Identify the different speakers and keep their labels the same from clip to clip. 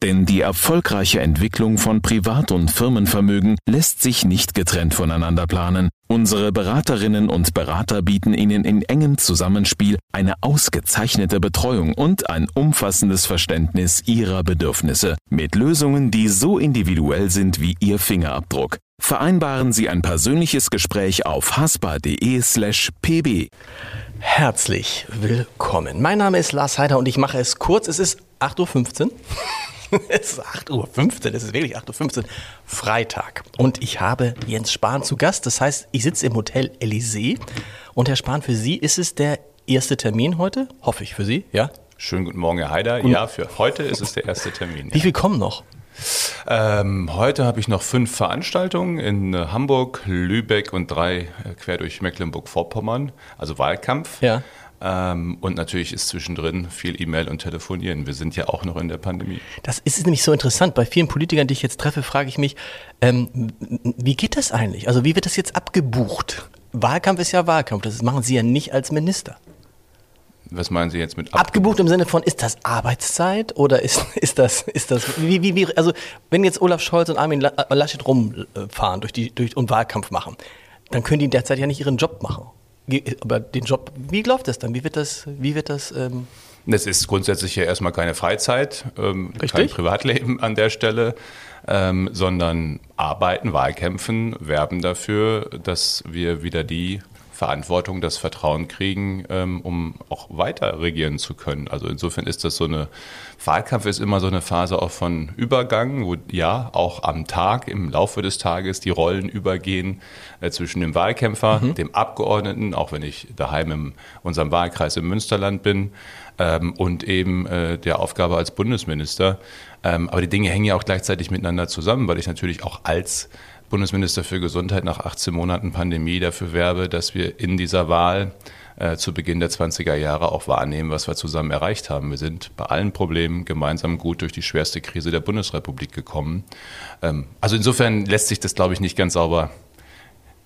Speaker 1: Denn die erfolgreiche Entwicklung von Privat- und Firmenvermögen lässt sich nicht getrennt voneinander planen. Unsere Beraterinnen und Berater bieten Ihnen in engem Zusammenspiel eine ausgezeichnete Betreuung und ein umfassendes Verständnis Ihrer Bedürfnisse mit Lösungen, die so individuell sind wie Ihr Fingerabdruck. Vereinbaren Sie ein persönliches Gespräch auf haspa.de slash pb.
Speaker 2: Herzlich willkommen. Mein Name ist Lars Heider und ich mache es kurz. Es ist 8.15 Uhr. es ist 8.15 Uhr, es ist wirklich 8.15 Uhr, Freitag. Und ich habe Jens Spahn zu Gast. Das heißt, ich sitze im Hotel Elysée. Und Herr Spahn, für Sie ist es der erste Termin heute? Hoffe ich für Sie, ja?
Speaker 3: Schönen guten Morgen, Herr Heider. ja, für heute ist es der erste Termin.
Speaker 2: Wie viel kommen noch?
Speaker 3: Ähm, heute habe ich noch fünf Veranstaltungen in äh, Hamburg, Lübeck und drei äh, quer durch Mecklenburg-Vorpommern, also Wahlkampf.
Speaker 2: Ja.
Speaker 3: Ähm, und natürlich ist zwischendrin viel E-Mail und Telefonieren. Wir sind ja auch noch in der Pandemie.
Speaker 2: Das ist nämlich so interessant. Bei vielen Politikern, die ich jetzt treffe, frage ich mich, ähm, wie geht das eigentlich? Also wie wird das jetzt abgebucht? Wahlkampf ist ja Wahlkampf. Das machen Sie ja nicht als Minister.
Speaker 3: Was meinen Sie jetzt mit
Speaker 2: abgebucht? Abgebucht im Sinne von, ist das Arbeitszeit oder ist, ist das, ist das, wie, wie, wie, also wenn jetzt Olaf Scholz und Armin Laschet rumfahren durch die, durch, und Wahlkampf machen, dann können die derzeit ja nicht ihren Job machen. Aber den Job, wie läuft das dann? Wie wird das, wie wird das, ähm
Speaker 3: das ist grundsätzlich ja erstmal keine Freizeit, ähm, kein Privatleben an der Stelle, ähm, sondern arbeiten, Wahlkämpfen, werben dafür, dass wir wieder die Verantwortung, das Vertrauen kriegen, ähm, um auch weiter regieren zu können. Also insofern ist das so eine, Wahlkampf ist immer so eine Phase auch von Übergang, wo ja auch am Tag, im Laufe des Tages die Rollen übergehen äh, zwischen dem Wahlkämpfer, mhm. dem Abgeordneten, auch wenn ich daheim in unserem Wahlkreis im Münsterland bin, ähm, und eben äh, der Aufgabe als Bundesminister. Ähm, aber die Dinge hängen ja auch gleichzeitig miteinander zusammen, weil ich natürlich auch als Bundesminister für Gesundheit nach 18 Monaten Pandemie dafür werbe, dass wir in dieser Wahl äh, zu Beginn der 20er Jahre auch wahrnehmen, was wir zusammen erreicht haben. Wir sind bei allen Problemen gemeinsam gut durch die schwerste Krise der Bundesrepublik gekommen. Ähm, also insofern lässt sich das, glaube ich, nicht ganz sauber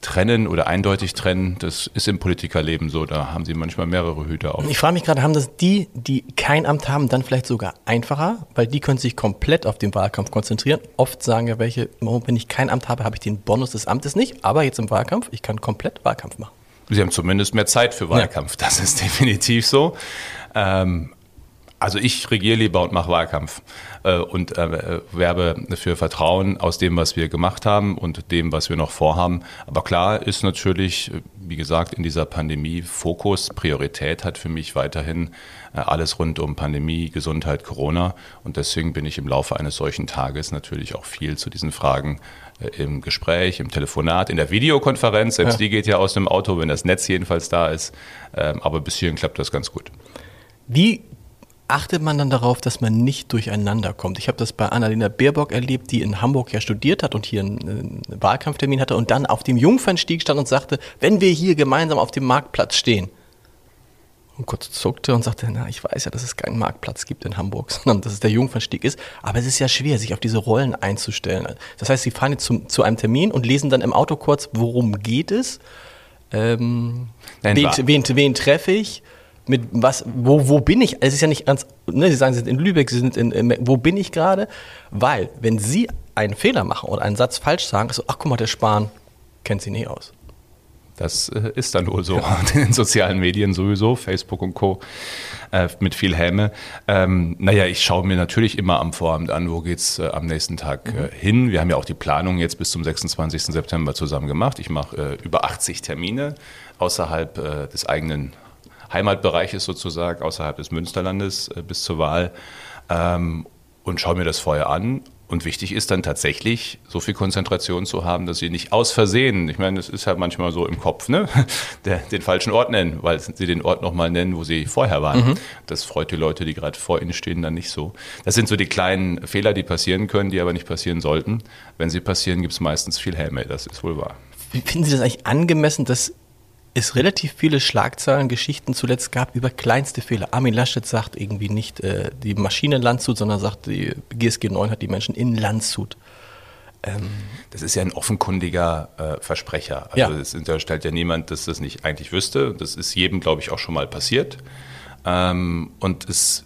Speaker 3: trennen oder eindeutig trennen. Das ist im Politikerleben so. Da haben sie manchmal mehrere Hüte auf.
Speaker 2: Ich frage mich gerade, haben das die, die kein Amt haben, dann vielleicht sogar einfacher? Weil die können sich komplett auf den Wahlkampf konzentrieren. Oft sagen ja welche, wenn ich kein Amt habe, habe ich den Bonus des Amtes nicht. Aber jetzt im Wahlkampf, ich kann komplett Wahlkampf machen.
Speaker 3: Sie haben zumindest mehr Zeit für Wahlkampf. Ja. Das ist definitiv so. Ähm, also ich regiere lieber und mache Wahlkampf äh, und äh, werbe für Vertrauen aus dem, was wir gemacht haben und dem, was wir noch vorhaben. Aber klar ist natürlich, wie gesagt, in dieser Pandemie Fokus, Priorität hat für mich weiterhin äh, alles rund um Pandemie, Gesundheit, Corona. Und deswegen bin ich im Laufe eines solchen Tages natürlich auch viel zu diesen Fragen äh, im Gespräch, im Telefonat, in der Videokonferenz. Selbst ja. die geht ja aus dem Auto, wenn das Netz jedenfalls da ist. Ähm, aber bis hierhin klappt das ganz gut.
Speaker 2: Wie achtet man dann darauf, dass man nicht durcheinander kommt? Ich habe das bei Annalena Baerbock erlebt, die in Hamburg ja studiert hat und hier einen, einen, Wahlkampftermin hatte und dann auf dem Jungfernstieg stand und sagte, wenn wir hier gemeinsam auf dem Marktplatz stehen. Und kurz zuckte und sagte, na, ich weiß ja, dass es keinen Marktplatz gibt in Hamburg, sondern dass es der Jungfernstieg ist. Aber es ist ja schwer, sich auf diese Rollen einzustellen. Das heißt, Sie fahren jetzt zum, zu einem Termin und lesen dann im Auto kurz, worum geht es? Ähm, Nein, wen, wen, wen treffe ich? Mit was, wo, wo bin ich? Es ist ja nicht ganz, ne, Sie sagen, Sie sind in Lübeck, Sie sind in, in wo bin ich gerade? Weil, wenn Sie einen Fehler machen oder einen Satz falsch sagen, ist so, ach guck mal, der Spahn kennt Sie nie aus.
Speaker 3: Das äh, ist dann wohl so ja. in den sozialen Medien sowieso, Facebook und Co. Äh, mit viel Häme. Ähm, naja, ich schaue mir natürlich immer am Vorabend an, wo geht's äh, am nächsten Tag äh, mhm. hin. Wir haben ja auch die Planung jetzt bis zum 26. September zusammen gemacht. Ich mache äh, über 80 Termine außerhalb äh, des eigenen Heimatbereich ist sozusagen, außerhalb des Münsterlandes äh, bis zur Wahl. Ähm, und schaue mir das vorher an. Und wichtig ist dann tatsächlich, so viel Konzentration zu haben, dass sie nicht aus Versehen, ich meine, es ist ja manchmal so im Kopf, ne, den falschen Ort nennen, weil sie den Ort nochmal nennen, wo sie vorher waren. Mhm. Das freut die Leute, die gerade vor ihnen stehen, dann nicht so. Das sind so die kleinen Fehler, die passieren können, die aber nicht passieren sollten. Wenn sie passieren, gibt es meistens viel Häme, das ist wohl wahr.
Speaker 2: Finden Sie das eigentlich angemessen, dass es relativ viele Schlagzeilen, Geschichten zuletzt gab über kleinste Fehler. Armin Laschet sagt irgendwie nicht äh, die Maschine Landshut, sondern sagt, die GSG 9 hat die Menschen in Landshut.
Speaker 3: Ähm, das ist ja ein offenkundiger äh, Versprecher. Also ja. es unterstellt ja niemand, dass das nicht eigentlich wüsste. Das ist jedem, glaube ich, auch schon mal passiert. Ähm, und es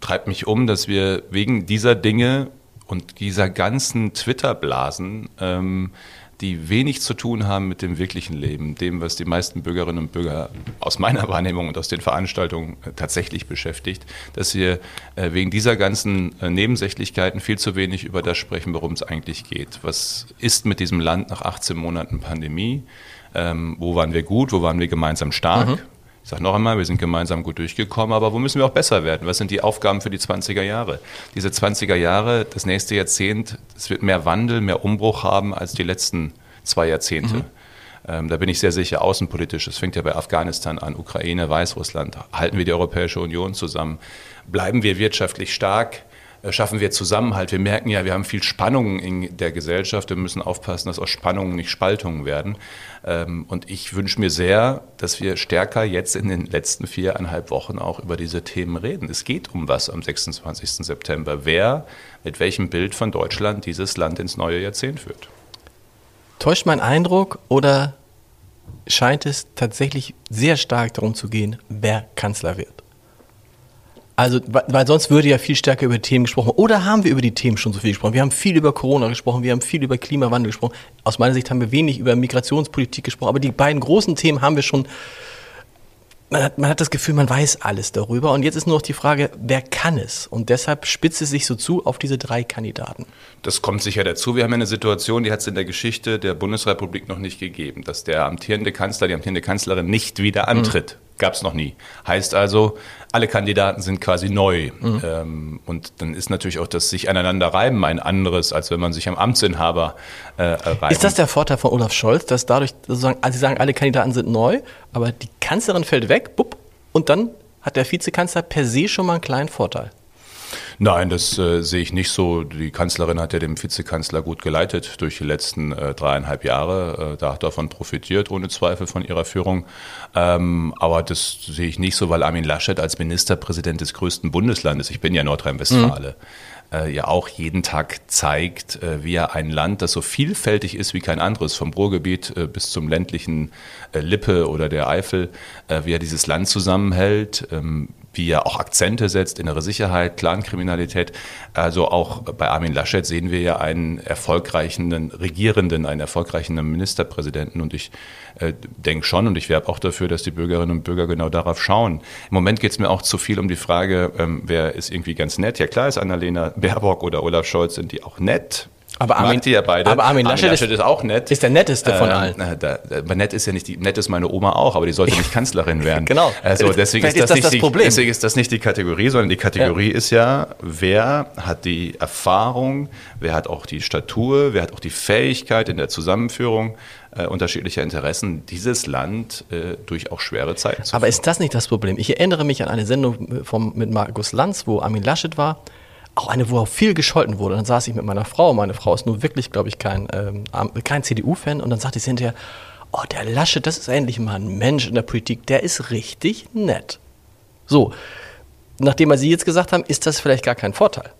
Speaker 3: treibt mich um, dass wir wegen dieser Dinge und dieser ganzen Twitter-Blasen ähm, die wenig zu tun haben mit dem wirklichen Leben, dem, was die meisten Bürgerinnen und Bürger aus meiner Wahrnehmung und aus den Veranstaltungen äh, tatsächlich beschäftigt, dass wir äh, wegen dieser ganzen äh, Nebensächlichkeiten viel zu wenig über das sprechen, worum es eigentlich geht. Was ist mit diesem Land nach 18 Monaten Pandemie? Ähm, wo waren wir gut? Wo waren wir gemeinsam stark? Mhm. Ich sage noch einmal, wir sind gemeinsam gut durchgekommen, aber wo müssen wir auch besser werden? Was sind die Aufgaben für die 20er Jahre? Diese 20er Jahre, das nächste Jahrzehnt, es wird mehr Wandel, mehr Umbruch haben als die letzten zwei Jahrzehnte. Mhm. Ähm, da bin ich sehr sicher, außenpolitisch, es fängt ja bei Afghanistan an, Ukraine, Weißrussland, halten wir die Europäische Union zusammen, bleiben wir wirtschaftlich stark, schaffen wir Zusammenhalt. Wir merken ja, wir haben viel Spannungen in der Gesellschaft. Wir müssen aufpassen, dass aus Spannungen nicht Spaltungen werden. Ähm, und ich wünsche mir sehr, dass wir stärker jetzt in den letzten viereinhalb Wochen auch über diese Themen reden. Es geht um was am 26. September. Wer mit welchem Bild von Deutschland dieses Land ins neue Jahrzehnt führt.
Speaker 2: Täuscht mein Eindruck oder scheint es tatsächlich sehr stark darum zu gehen, wer Kanzler wird? Also, weil sonst würde ja viel stärker über Themen gesprochen. Oder haben wir über die Themen schon so viel gesprochen? Wir haben viel über Corona gesprochen, wir haben viel über Klimawandel gesprochen. Aus meiner Sicht haben wir wenig über Migrationspolitik gesprochen. Aber die beiden großen Themen haben wir schon. Man hat, man hat das Gefühl, man weiß alles darüber. Und jetzt ist nur noch die Frage, wer kann es? Und deshalb spitzt es sich so zu auf diese drei Kandidaten.
Speaker 3: Das kommt sicher dazu. Wir haben eine Situation, die hat es in der Geschichte der Bundesrepublik noch nicht gegeben, dass der amtierende Kanzler, die amtierende Kanzlerin nicht wieder antritt. Mhm. Gab es noch nie. Heißt also, alle Kandidaten sind quasi neu. Mhm. Ähm, und dann ist natürlich auch das sich aneinander reiben ein anderes, als wenn man sich am Amtsinhaber
Speaker 2: äh, reibt. Ist das der Vorteil von Olaf Scholz, dass dadurch sozusagen, also Sie sagen, alle Kandidaten sind neu, aber die Kanzlerin fällt weg, bupp, und dann hat der Vizekanzler per se schon mal einen kleinen Vorteil?
Speaker 3: Nein, das äh, sehe ich nicht so. Die Kanzlerin hat ja den Vizekanzler gut geleitet durch die letzten äh, dreieinhalb Jahre. Äh, da hat davon profitiert, ohne Zweifel von ihrer Führung. Ähm, aber das sehe ich nicht so, weil Armin Laschet als Ministerpräsident des größten Bundeslandes, ich bin ja Nordrhein-Westfale, mhm äh, ja auch jeden Tag zeigt, äh, wie er ein Land, das so vielfältig ist wie kein anderes, vom Ruhrgebiet äh, bis zum ländlichen Lippe oder der Eifel, wie er dieses Land zusammenhält, ähm, wie er auch Akzente setzt, innere Sicherheit, Clankriminalität. Also auch bei Armin Laschet sehen wir ja einen erfolgreichen Regierenden, einen erfolgreichen Ministerpräsidenten. Und ich äh, denke schon und ich werbe auch dafür, dass die Bürgerinnen und Bürger genau darauf schauen. Im Moment geht es mir auch zu viel um die Frage, ähm, wer ist irgendwie ganz nett. Ja klar ist Annalena Baerbock oder Olaf Scholz, sind die auch nett.
Speaker 2: Aber Armin,
Speaker 3: die ja beide.
Speaker 2: aber Armin Laschet, Armin Laschet ist, ist, auch nett.
Speaker 3: Ist der netteste von ähm, allen. Äh, da, da, nett ist ja nicht die, nett ist meine Oma auch, aber die sollte nicht Kanzlerin werden.
Speaker 2: genau.
Speaker 3: Also deswegen ist, das, ist das, das, nicht Problem. Die, deswegen ist das nicht die Kategorie, sondern die Kategorie ja. ist ja, wer hat die Erfahrung, wer hat auch die Statur, wer hat auch die Fähigkeit in der Zusammenführung äh, unterschiedlicher Interessen, dieses Land äh, durch auch schwere Zeiten
Speaker 2: zu Aber führen. ist das nicht das Problem? Ich erinnere mich an eine Sendung vom, mit Markus Lanz, wo Armin Laschet war auch eine, wo auch viel gescholten wurde. Dann saß ich mit meiner Frau. Meine Frau ist nun wirklich, glaube ich, kein, ähm, kein CDU-Fan. Und dann sagte sie hinterher, oh, der Lasche, das ist endlich mal ein Mensch in der Politik, der ist richtig nett. So, nachdem wir Sie jetzt gesagt haben, ist das vielleicht gar kein Vorteil.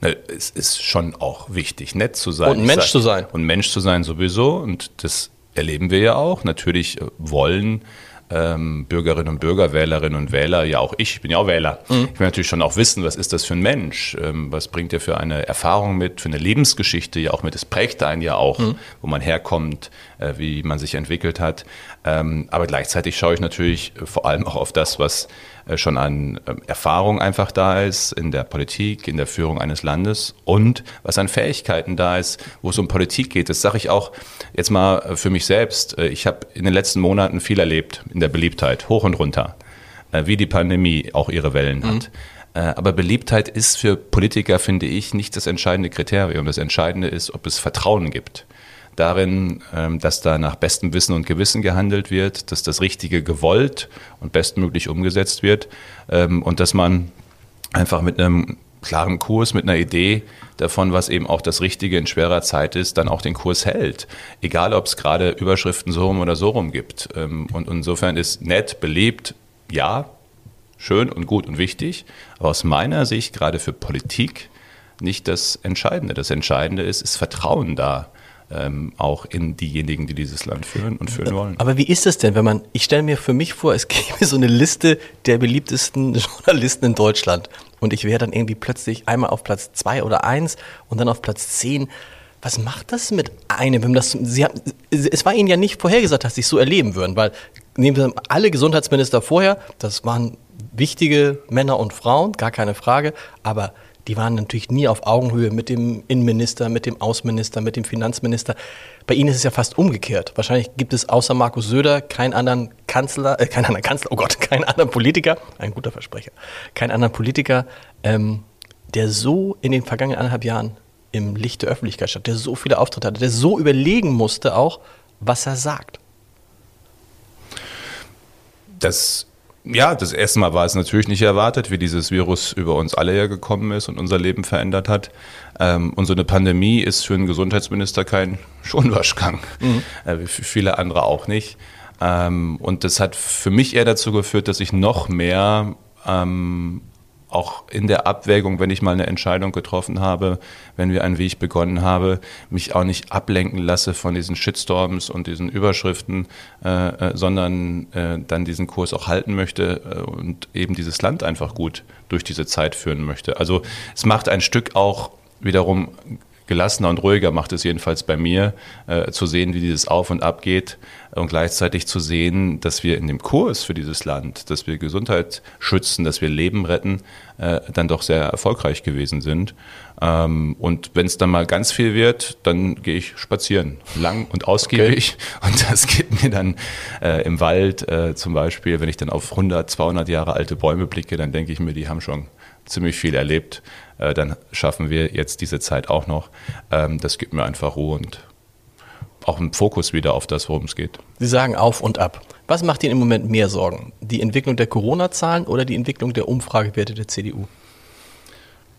Speaker 3: Ne, es ist schon auch wichtig, nett zu sein.
Speaker 2: Und ein Mensch zu sein.
Speaker 3: Und Mensch zu sein sowieso. Und das erleben wir ja auch. Natürlich äh, wollen ähm, Bürgerinnen und Bürger, Wählerinnen und Wähler, ja auch ich, ich bin ja auch Wähler. Mhm. Ich will natürlich schon auch wissen, was ist das für ein Mensch? Ähm, was bringt er für eine Erfahrung mit, für eine Lebensgeschichte ja auch mit? Es prägt einen ja auch, mhm. wo man herkommt, äh, wie man sich entwickelt hat. Ähm, aber gleichzeitig schaue ich natürlich vor allem auch auf das, was schon an ähm, Erfahrung einfach da ist in der Politik, in der Führung eines Landes und was an Fähigkeiten da ist, wo es um Politik geht. Das sage ich auch jetzt mal äh, für mich selbst. Ich habe in den letzten Monaten viel erlebt in der Beliebtheit, hoch und runter, wie die Pandemie auch ihre Wellen hat. Mhm. Aber Beliebtheit ist für Politiker, finde ich, nicht das entscheidende Kriterium. Das Entscheidende ist, ob es Vertrauen gibt darin, ähm, dass da nach bestem Wissen und Gewissen gehandelt wird, dass das Richtige gewollt und bestmöglich umgesetzt wird ähm, und dass man einfach mit einem klaren Kurs, mit einer Idee davon, was eben auch das Richtige in schwerer Zeit ist, dann auch den Kurs hält. Egal, ob es gerade Überschriften so rum oder so rum gibt. Ähm, und insofern ist nett, beliebt, ja, schön und gut und wichtig. Aber aus meiner Sicht, gerade für Politik, nicht das Entscheidende. Das Entscheidende ist, ist Vertrauen da ähm, auch in diejenigen, die dieses Land führen und führen wollen.
Speaker 2: Aber wie ist es denn, wenn man, ich stelle mir für mich vor, es gäbe so eine Liste der beliebtesten Journalisten in Deutschland und ich wäre dann irgendwie plötzlich einmal auf Platz zwei oder eins und dann auf Platz zehn. Was macht das mit einem? Wenn das, Sie haben, es war Ihnen ja nicht vorhergesagt, dass Sie es so erleben würden, weil nehmen wir alle Gesundheitsminister vorher, das waren wichtige Männer und Frauen, gar keine Frage, aber die waren natürlich nie auf Augenhöhe mit dem Innenminister, mit dem Außenminister, mit dem Finanzminister. Bei Ihnen ist es ja fast umgekehrt. Wahrscheinlich gibt es außer Markus Söder keinen anderen Kanzler, äh, keinen anderen Kanzler, oh Gott, keinen anderen Politiker, ein guter Versprecher, keinen anderen Politiker, ähm, der so in den vergangenen anderthalb Jahren im Licht der Öffentlichkeit stand, der so viele Auftritte hatte, der so überlegen musste auch, was er sagt.
Speaker 3: Das ja, das erste Mal war es natürlich nicht erwartet, wie dieses Virus über uns alle ja gekommen ist und unser Leben verändert hat. Ähm, und so eine Pandemie ist für einen Gesundheitsminister kein Schonwaschgang, mhm. äh, wie viele andere auch nicht. Ähm, und das hat für mich eher dazu geführt, dass ich noch mehr ähm, auch in der Abwägung, wenn ich mal eine Entscheidung getroffen habe, wenn wir einen Weg begonnen haben, mich auch nicht ablenken lasse von diesen Shitstorms und diesen Überschriften, äh, äh, sondern äh, dann diesen Kurs auch halten möchte äh, und eben dieses Land einfach gut durch diese Zeit führen möchte. Also es macht ein Stück auch wiederum gelassener und ruhiger macht es jedenfalls bei mir, äh, zu sehen, wie dieses Auf und Ab geht und gleichzeitig zu sehen, dass wir in dem Kurs für dieses Land, dass wir Gesundheit schützen, dass wir Leben retten, äh, dann doch sehr erfolgreich gewesen sind. Ähm, und wenn es dann mal ganz viel wird, dann gehe ich spazieren, lang und ausgiebig. Okay. Und das gibt mir dann äh, im Wald äh, zum Beispiel, wenn ich dann auf 100, 200 Jahre alte Bäume blicke, dann denke ich mir, die haben schon ziemlich viel erlebt. Äh, dann schaffen wir jetzt diese Zeit auch noch. Ähm, das gibt mir einfach Ruhe und auch einen Fokus wieder auf das, worum es geht.
Speaker 2: Sie sagen auf und ab. Was macht Ihnen im Moment mehr Sorgen? Die Entwicklung der Corona-Zahlen oder die Entwicklung der Umfragewerte der CDU?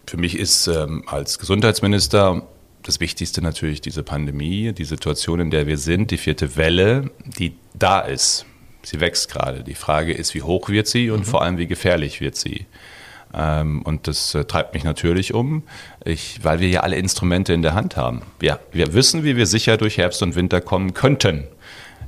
Speaker 3: Für mich ist ähm, als Gesundheitsminister das Wichtigste natürlich diese Pandemie, die Situation, in der wir sind, die vierte Welle, die da ist. Sie wächst gerade. Die Frage ist, wie hoch wird sie und mhm. vor allem, wie gefährlich wird sie? Ähm, und das äh, treibt mich natürlich um, ich, weil wir ja alle Instrumente in der Hand haben. Wir, wir wissen, wie wir sicher durch Herbst und Winter kommen könnten.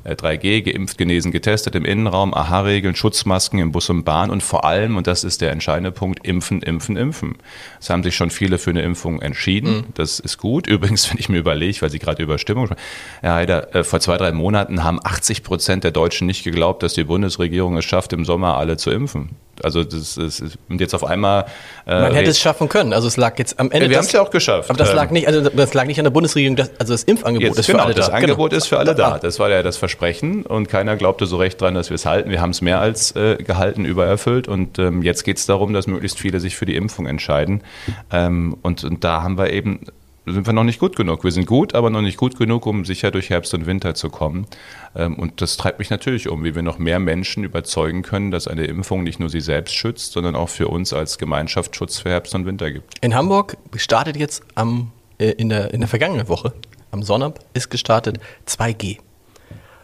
Speaker 3: 3G, äh, geimpft, genesen, getestet im Innenraum, AHA-Regeln, Schutzmasken im Bus und Bahn und vor allem, und das ist der entscheidende Punkt, impfen, impfen, impfen. Es haben sich schon viele für eine Impfung entschieden. Mhm. Das ist gut. Übrigens, wenn ich mir überlege, weil Sie gerade über Stimmung sprechen, Herr Heider, äh, vor zwei, drei Monaten haben 80 Prozent der Deutschen nicht geglaubt, dass die Bundesregierung es schafft, im Sommer alle zu impfen. Also das ist und jetzt auf einmal.
Speaker 2: Äh, Man hätte es schaffen können. Also es lag jetzt am Ende.
Speaker 3: wir haben es ja auch geschafft.
Speaker 2: Aber das lag ähm, nicht, also das lag nicht an der Bundesregierung. Das, also das Impfangebot
Speaker 3: jetzt,
Speaker 2: ist
Speaker 3: genau,
Speaker 2: für alle
Speaker 3: da. Das Angebot genau. ist für alle da. Das war ja das Versprechen und keiner glaubte so recht dran, dass wir es halten. Wir haben es mehr als äh, gehalten, übererfüllt und ähm, jetzt geht es darum, dass möglichst viele sich für die Impfung entscheiden. Ähm, und, und da haben wir eben sind wir noch nicht gut genug. Wir sind gut, aber noch nicht gut genug, um sicher durch Herbst und Winter zu kommen. Ähm, und das treibt mich natürlich um, wie wir noch mehr Menschen überzeugen können, dass eine Impfung nicht nur sie selbst schützt, sondern auch für uns als Gemeinschaft Schutz für Herbst und Winter gibt.
Speaker 2: In Hamburg startet jetzt am, äh, in, der, in der vergangenen Woche, am Sonnabend, ist gestartet 2G.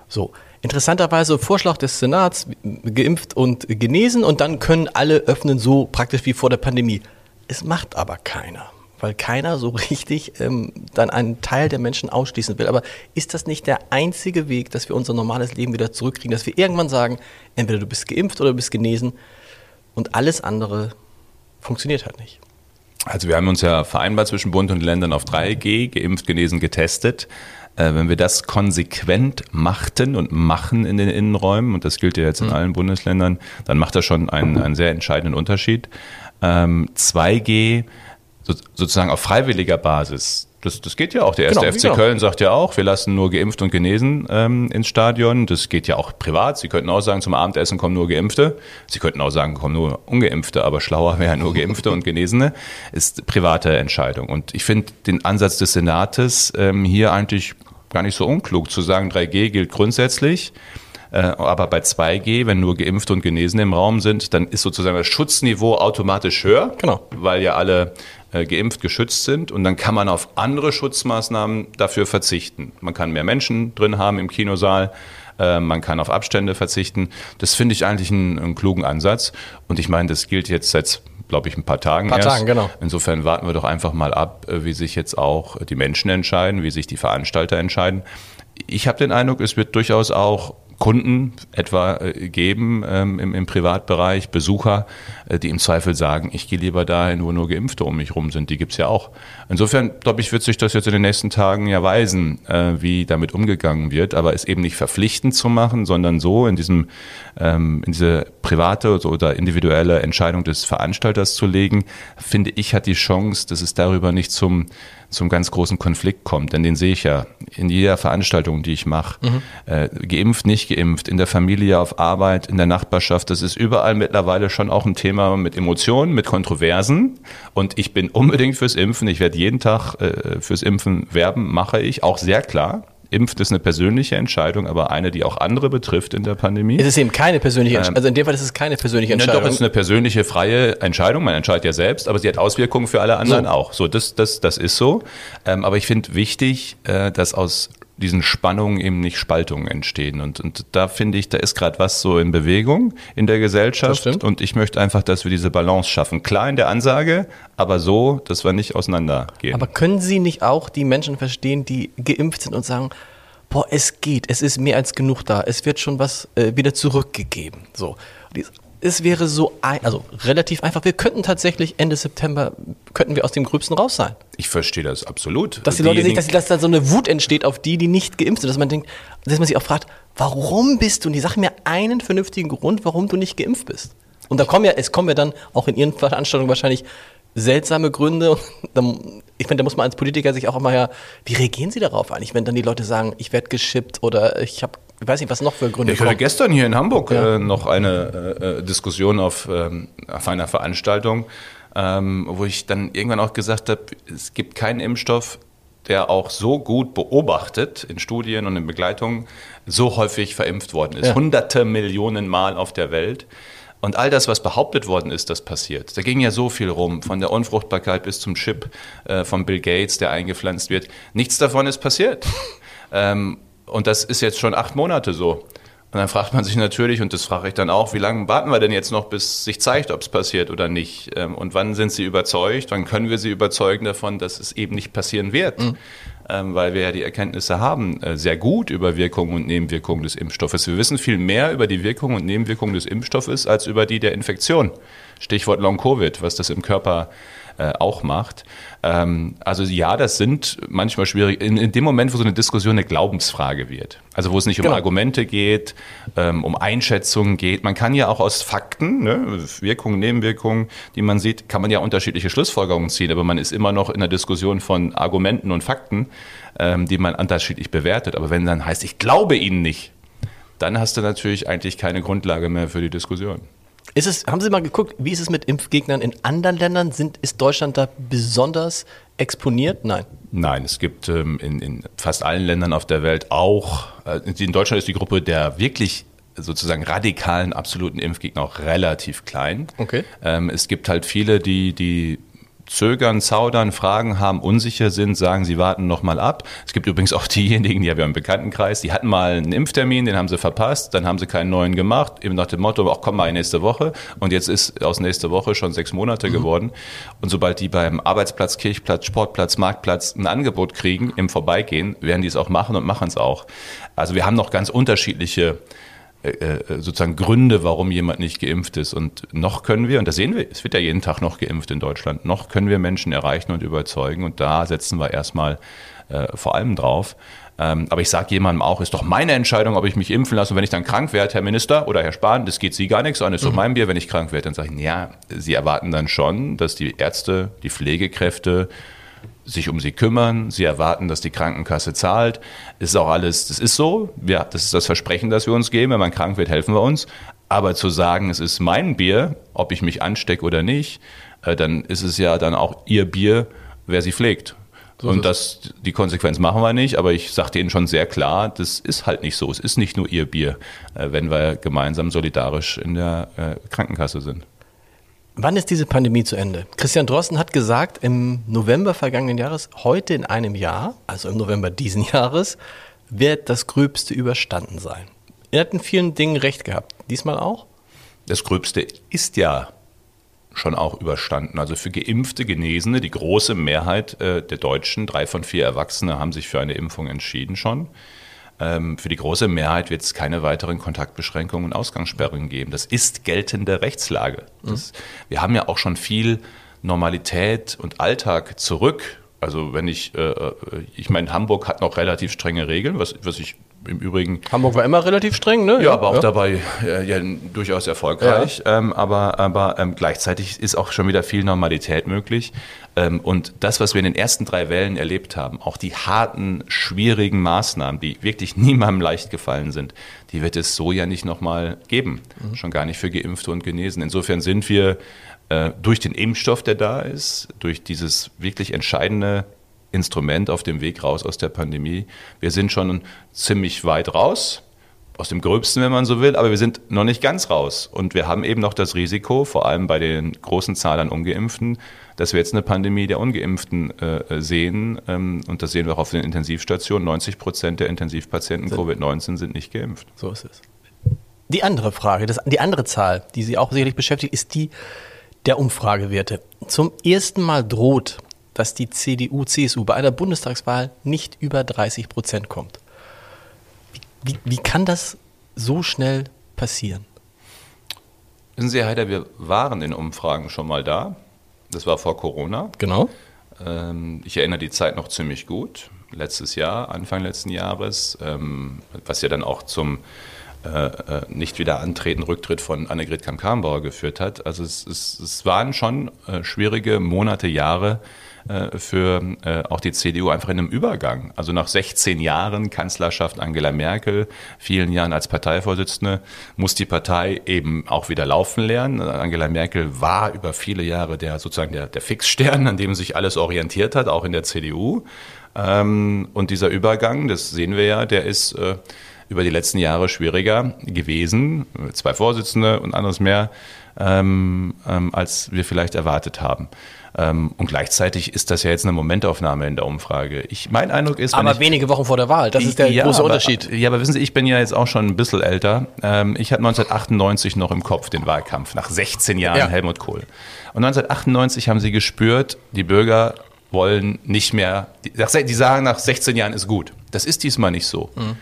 Speaker 2: So, interessanterweise Vorschlag des Senats, geimpft und genesen und dann können alle öffnen, so praktisch wie vor der Pandemie. Es macht aber keiner weil keiner so richtig ähm, dann einen Teil der Menschen ausschließen will. Aber ist das nicht der einzige Weg, dass wir unser normales Leben wieder zurückkriegen, dass wir irgendwann sagen, entweder du bist geimpft oder du bist genesen und alles andere funktioniert halt nicht?
Speaker 3: Also wir haben uns ja vereinbart zwischen Bund und Ländern auf 3G, geimpft, genesen, getestet. Äh, wenn wir das konsequent machten und machen in den Innenräumen, und das gilt ja jetzt in mhm. allen Bundesländern, dann macht das schon einen, einen sehr entscheidenden Unterschied. Ähm, 2G so, sozusagen auf freiwilliger Basis. Das, das geht ja auch. Der erste genau, FC genau. Köln sagt ja auch, wir lassen nur geimpft und genesen ähm, ins Stadion. Das geht ja auch privat. Sie könnten auch sagen, zum Abendessen kommen nur Geimpfte. Sie könnten auch sagen, kommen nur Ungeimpfte, aber schlauer wären nur Geimpfte und Genesene. Ist private Entscheidung. Und ich finde den Ansatz des Senates ähm, hier eigentlich gar nicht so unklug zu sagen, 3G gilt grundsätzlich aber bei 2G, wenn nur Geimpfte und Genesene im Raum sind, dann ist sozusagen das Schutzniveau automatisch höher,
Speaker 2: Genau.
Speaker 3: weil ja alle äh, geimpft geschützt sind und dann kann man auf andere Schutzmaßnahmen dafür verzichten. Man kann mehr Menschen drin haben im Kinosaal, äh, man kann auf Abstände verzichten. Das finde ich eigentlich einen, einen klugen Ansatz und ich meine, das gilt jetzt seit glaube ich, ein paar Tagen
Speaker 2: Paar
Speaker 3: erst.
Speaker 2: Tagen, genau.
Speaker 3: Insofern warten wir doch einfach mal ab, äh, wie sich jetzt auch die Menschen entscheiden, wie sich die Veranstalter entscheiden. Ich habe den Eindruck, es wird durchaus auch Kunden etwa äh, geben ähm, im, im Privatbereich, Besucher, äh, die im Zweifel sagen, ich gehe lieber dahin, wo nur Geimpfte um mich rum sind. Die gibt's ja auch. Insofern, glaube ich, wird sich das jetzt in den nächsten Tagen ja weisen, äh, wie damit umgegangen wird. Aber es eben nicht verpflichtend zu machen, sondern so in diesem ähm, in diese private oder individuelle Entscheidung des Veranstalters zu legen, finde ich, hat die Chance, dass es darüber nicht zum zum ganz großen Konflikt kommt, denn den sehe ich ja in jeder Veranstaltung, die ich mache. Äh, geimpft, nicht geimpft, in der Familie, auf Arbeit, in der Nachbarschaft. Das ist überall mittlerweile schon auch ein Thema mit Emotionen, mit Kontroversen. Und ich bin unbedingt fürs Impfen. Ich werde jeden Tag äh, fürs Impfen werben, mache ich, auch sehr klar. Impft ist eine persönliche Entscheidung, aber eine, die auch andere betrifft in der Pandemie.
Speaker 2: Es ist eben keine persönliche Entscheidung. Also in dem Fall ist es keine persönliche
Speaker 3: Ja,
Speaker 2: Entscheidung.
Speaker 3: doch, es ist eine persönliche, freie Entscheidung. Man entscheidet ja selbst, aber sie hat Auswirkungen für alle anderen
Speaker 2: So.
Speaker 3: auch. So, das, das, das ist so. Ähm, aber ich finde wichtig, äh, dass aus diesen Spannungen eben nicht Spaltungen entstehen. Und, und da finde ich, da ist gerade was so in Bewegung in der Gesellschaft. Und ich möchte einfach, dass wir diese Balance schaffen. Klar in der Ansage, aber so, dass wir nicht auseinandergehen.
Speaker 2: Aber können Sie nicht auch die Menschen verstehen, die geimpft sind und sagen, boah, es geht, es ist mehr als genug da, es wird schon was äh, wieder zurückgegeben. So. Es wäre so, ein, also relativ einfach. Wir könnten tatsächlich Ende September, könnten wir aus dem Gröbsten raus sein.
Speaker 3: ich verstehe das absolut.
Speaker 2: Dass die Leute sich, dass, dass da so eine Wut entsteht auf die, die nicht geimpft sind. Dass man denkt, dass man sich auch fragt, warum bist du? Und die sagen mir einen vernünftigen Grund, warum du nicht geimpft bist. Und da kommen ja, es kommen ja dann auch in ihren Veranstaltungen wahrscheinlich seltsame Gründe. Und dann, ich finde, da muss man als Politiker sich auch immer ja, wie reagieren Sie darauf eigentlich, wenn dann die Leute sagen, ich werde geschippt oder ich habe, ich weiß nicht, was noch für Gründe
Speaker 3: Ich hatte
Speaker 2: kommen.
Speaker 3: gestern hier in Hamburg
Speaker 2: Ja.
Speaker 3: äh, noch eine äh, äh, Diskussion auf, ähm, auf einer Veranstaltung, ähm, wo ich dann irgendwann auch gesagt habe, es gibt keinen Impfstoff, der auch so gut beobachtet in Studien und in Begleitungen so häufig verimpft worden ist.
Speaker 2: Ja.
Speaker 3: Hunderte Millionen Mal auf der Welt. Und all das, was behauptet worden ist, das passiert. Da ging ja so viel rum, von der Unfruchtbarkeit bis zum Chip äh, von Bill Gates, der eingepflanzt wird. Nichts davon ist passiert. ähm, und das ist jetzt schon acht Monate so. Und dann fragt man sich natürlich, und das frage ich dann auch, wie lange warten wir denn jetzt noch, bis sich zeigt, ob es passiert oder nicht? Ähm, Und wann sind Sie überzeugt? Wann können wir Sie überzeugen davon, dass es eben nicht passieren wird? Ähm, Weil wir ja die Erkenntnisse haben, äh, sehr gut über Wirkungen und Nebenwirkungen des Impfstoffes. Wir wissen viel mehr über die Wirkungen und Nebenwirkungen des Impfstoffes als über die der Infektion. Stichwort Long-Covid, was das im Körper äh, auch macht. Ähm, also ja, das sind manchmal schwierig. In, in dem Moment, wo so eine Diskussion eine Glaubensfrage wird, also wo es nicht um
Speaker 2: Genau.
Speaker 3: Argumente geht, ähm, um Einschätzungen geht. Man kann ja auch aus Fakten, ne, Wirkungen, Nebenwirkungen, die man sieht, kann man ja unterschiedliche Schlussfolgerungen ziehen, aber man ist immer noch in der Diskussion von Argumenten und Fakten, ähm, die man unterschiedlich bewertet. Aber wenn dann heißt, ich glaube Ihnen nicht, dann hast du natürlich eigentlich keine Grundlage mehr für die Diskussion.
Speaker 2: Ist es, haben Sie mal geguckt, wie ist es mit Impfgegnern in anderen Ländern? Sind, ist Deutschland da besonders exponiert? Nein.
Speaker 3: Nein, es gibt ähm, in, in fast allen Ländern auf der Welt auch, äh, in Deutschland ist die Gruppe der wirklich sozusagen radikalen, absoluten Impfgegner auch relativ klein.
Speaker 2: Okay.
Speaker 3: Ähm, es gibt halt viele, die, die zögern, zaudern, Fragen haben, unsicher sind, sagen, sie warten noch mal ab. Es gibt übrigens auch diejenigen, die haben wir im Bekanntenkreis, die hatten mal einen Impftermin, den haben sie verpasst, dann haben sie keinen neuen gemacht, eben nach dem Motto, ach komm mal nächste Woche. Und jetzt ist aus nächste Woche schon sechs Monate geworden. Und sobald die beim Arbeitsplatz, Kirchplatz, Sportplatz, Marktplatz ein Angebot kriegen im Vorbeigehen, werden die es auch machen und machen es auch. Also wir haben noch ganz unterschiedliche sozusagen Gründe, warum jemand nicht geimpft ist. Und noch können wir, und das sehen wir, es wird ja jeden Tag noch geimpft in Deutschland, noch können wir Menschen erreichen und überzeugen. Und da setzen wir erstmal äh, vor allem drauf. Ähm, aber ich sage jemandem auch, ist doch meine Entscheidung, ob ich mich impfen lasse. Und wenn ich dann krank werde, Herr Minister oder Herr Spahn, das geht Sie gar nichts an, ist doch mein Bier, wenn ich krank werde. Dann sage ich, ja, Sie erwarten dann schon, dass die Ärzte, die Pflegekräfte, sich um sie kümmern, sie erwarten, dass die Krankenkasse zahlt. Das ist auch alles, das ist so. Ja, das ist das Versprechen, das wir uns geben. Wenn man krank wird, helfen wir uns. Aber zu sagen, es ist mein Bier, ob ich mich anstecke oder nicht, äh, dann ist es ja dann auch ihr Bier, wer sie pflegt. So und das, die Konsequenz machen wir nicht, aber ich sagte Ihnen schon sehr klar, das ist halt nicht so. Es ist nicht nur Ihr Bier, äh, wenn wir gemeinsam solidarisch in der äh, Krankenkasse sind.
Speaker 2: Wann ist diese Pandemie zu Ende? Christian Drosten hat gesagt, im November vergangenen Jahres, heute in einem Jahr, also im November diesen Jahres, wird das Gröbste überstanden sein. Er hat in vielen Dingen recht gehabt. Diesmal auch?
Speaker 3: Das Gröbste ist ja schon auch überstanden. Also für geimpfte Genesene, die große Mehrheit äh, der Deutschen, drei von vier Erwachsene haben sich für eine Impfung entschieden schon. Ähm, für die große Mehrheit wird es keine weiteren Kontaktbeschränkungen und Ausgangssperrungen geben. Das ist geltende Rechtslage. Das, mhm. Wir haben ja auch schon viel Normalität und Alltag zurück. Also wenn ich, äh, äh ich meine, Hamburg hat noch relativ strenge Regeln, was, was ich im Übrigen.
Speaker 2: Hamburg war immer relativ streng, ne?
Speaker 3: Ja, aber auch ja. dabei äh, ja, durchaus erfolgreich. Ja. Ähm, aber aber ähm, gleichzeitig ist auch schon wieder viel Normalität möglich. Ähm, und das, was wir in den ersten drei Wellen erlebt haben, auch die harten, schwierigen Maßnahmen, die wirklich niemandem leicht gefallen sind, die wird es so ja nicht nochmal geben. Mhm. Schon gar nicht für Geimpfte und Genesen. Insofern sind wir äh, durch den Impfstoff, der da ist, durch dieses wirklich entscheidende Instrument auf dem Weg raus aus der Pandemie. Wir sind schon ziemlich weit raus, aus dem Gröbsten, wenn man so will, aber wir sind noch nicht ganz raus. Und wir haben eben noch das Risiko, vor allem bei den großen Zahlen an Ungeimpften, dass wir jetzt eine Pandemie der Ungeimpften äh, sehen. Ähm, und das sehen wir auch auf den Intensivstationen. 90 Prozent der Intensivpatienten Covid-19 sind nicht geimpft.
Speaker 2: So ist es. Die andere Frage, das, die andere Zahl, die Sie auch sicherlich beschäftigt, ist die der Umfragewerte. Zum ersten Mal droht dass die CDU, CSU bei einer Bundestagswahl nicht über 30 Prozent kommt. Wie, wie, kann das so schnell passieren?
Speaker 3: Wissen Sie, Herr Heider, wir waren in Umfragen schon mal da. Das war vor Corona.
Speaker 2: Genau.
Speaker 3: Ähm, ich erinnere die Zeit noch ziemlich gut. Letztes Jahr, Anfang letzten Jahres, ähm, was ja dann auch zum äh, äh, nicht wieder antreten, Rücktritt von Annegret Kamm-Karrenbauer geführt hat. Also es, es, es waren schon äh, schwierige Monate, Jahre, für äh, auch die CDU einfach in einem Übergang. Also nach 16 Jahren Kanzlerschaft Angela Merkel, vielen Jahren als Parteivorsitzende, muss die Partei eben auch wieder laufen lernen. Angela Merkel war über viele Jahre der sozusagen der, der Fixstern, an dem sich alles orientiert hat, auch in der CDU. Ähm, und dieser Übergang, das sehen wir ja, der ist äh, über die letzten Jahre schwieriger gewesen. Zwei Vorsitzende und anderes mehr, ähm, ähm, als wir vielleicht erwartet haben. Ähm, und gleichzeitig ist das ja jetzt eine Momentaufnahme in der Umfrage. Ich, mein Eindruck ist.
Speaker 2: Aber ich, wenige Wochen vor der Wahl, das ist der ja, große aber, Unterschied.
Speaker 3: Ja, aber wissen Sie, ich bin ja jetzt auch schon ein bisschen älter. Ähm, ich hatte 1998 noch im Kopf den Wahlkampf, nach 16 Jahren ja. Helmut Kohl. Und 1998 haben Sie gespürt, die Bürger wollen nicht mehr, die, die sagen nach 16 Jahren ist gut. Das ist diesmal nicht so. Mhm.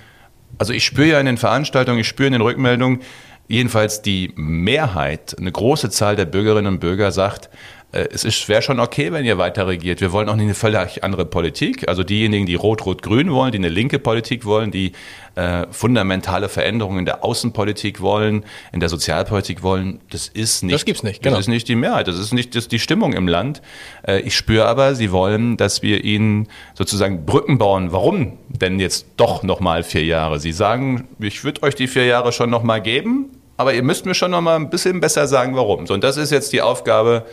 Speaker 3: Also ich spüre ja in den Veranstaltungen, ich spüre in den Rückmeldungen, jedenfalls die Mehrheit, eine große Zahl der Bürgerinnen und Bürger sagt, äh, es wäre schon okay, wenn ihr weiter regiert. Wir wollen auch nicht eine völlig andere Politik. Also diejenigen, die Rot-Rot-Grün wollen, die eine linke Politik wollen, die äh, fundamentale Veränderungen in der Außenpolitik wollen, in der Sozialpolitik wollen, das ist nicht.
Speaker 2: Das gibt's nicht.
Speaker 3: Genau. Das ist nicht die Mehrheit. Das ist nicht das ist die Stimmung im Land. Äh, ich spüre aber, sie wollen, dass wir ihnen sozusagen Brücken bauen. Warum denn jetzt doch noch mal vier Jahre? Sie sagen, ich würde euch die vier Jahre schon noch mal geben, aber ihr müsst mir schon noch mal ein bisschen besser sagen, warum. So, und das ist jetzt die Aufgabe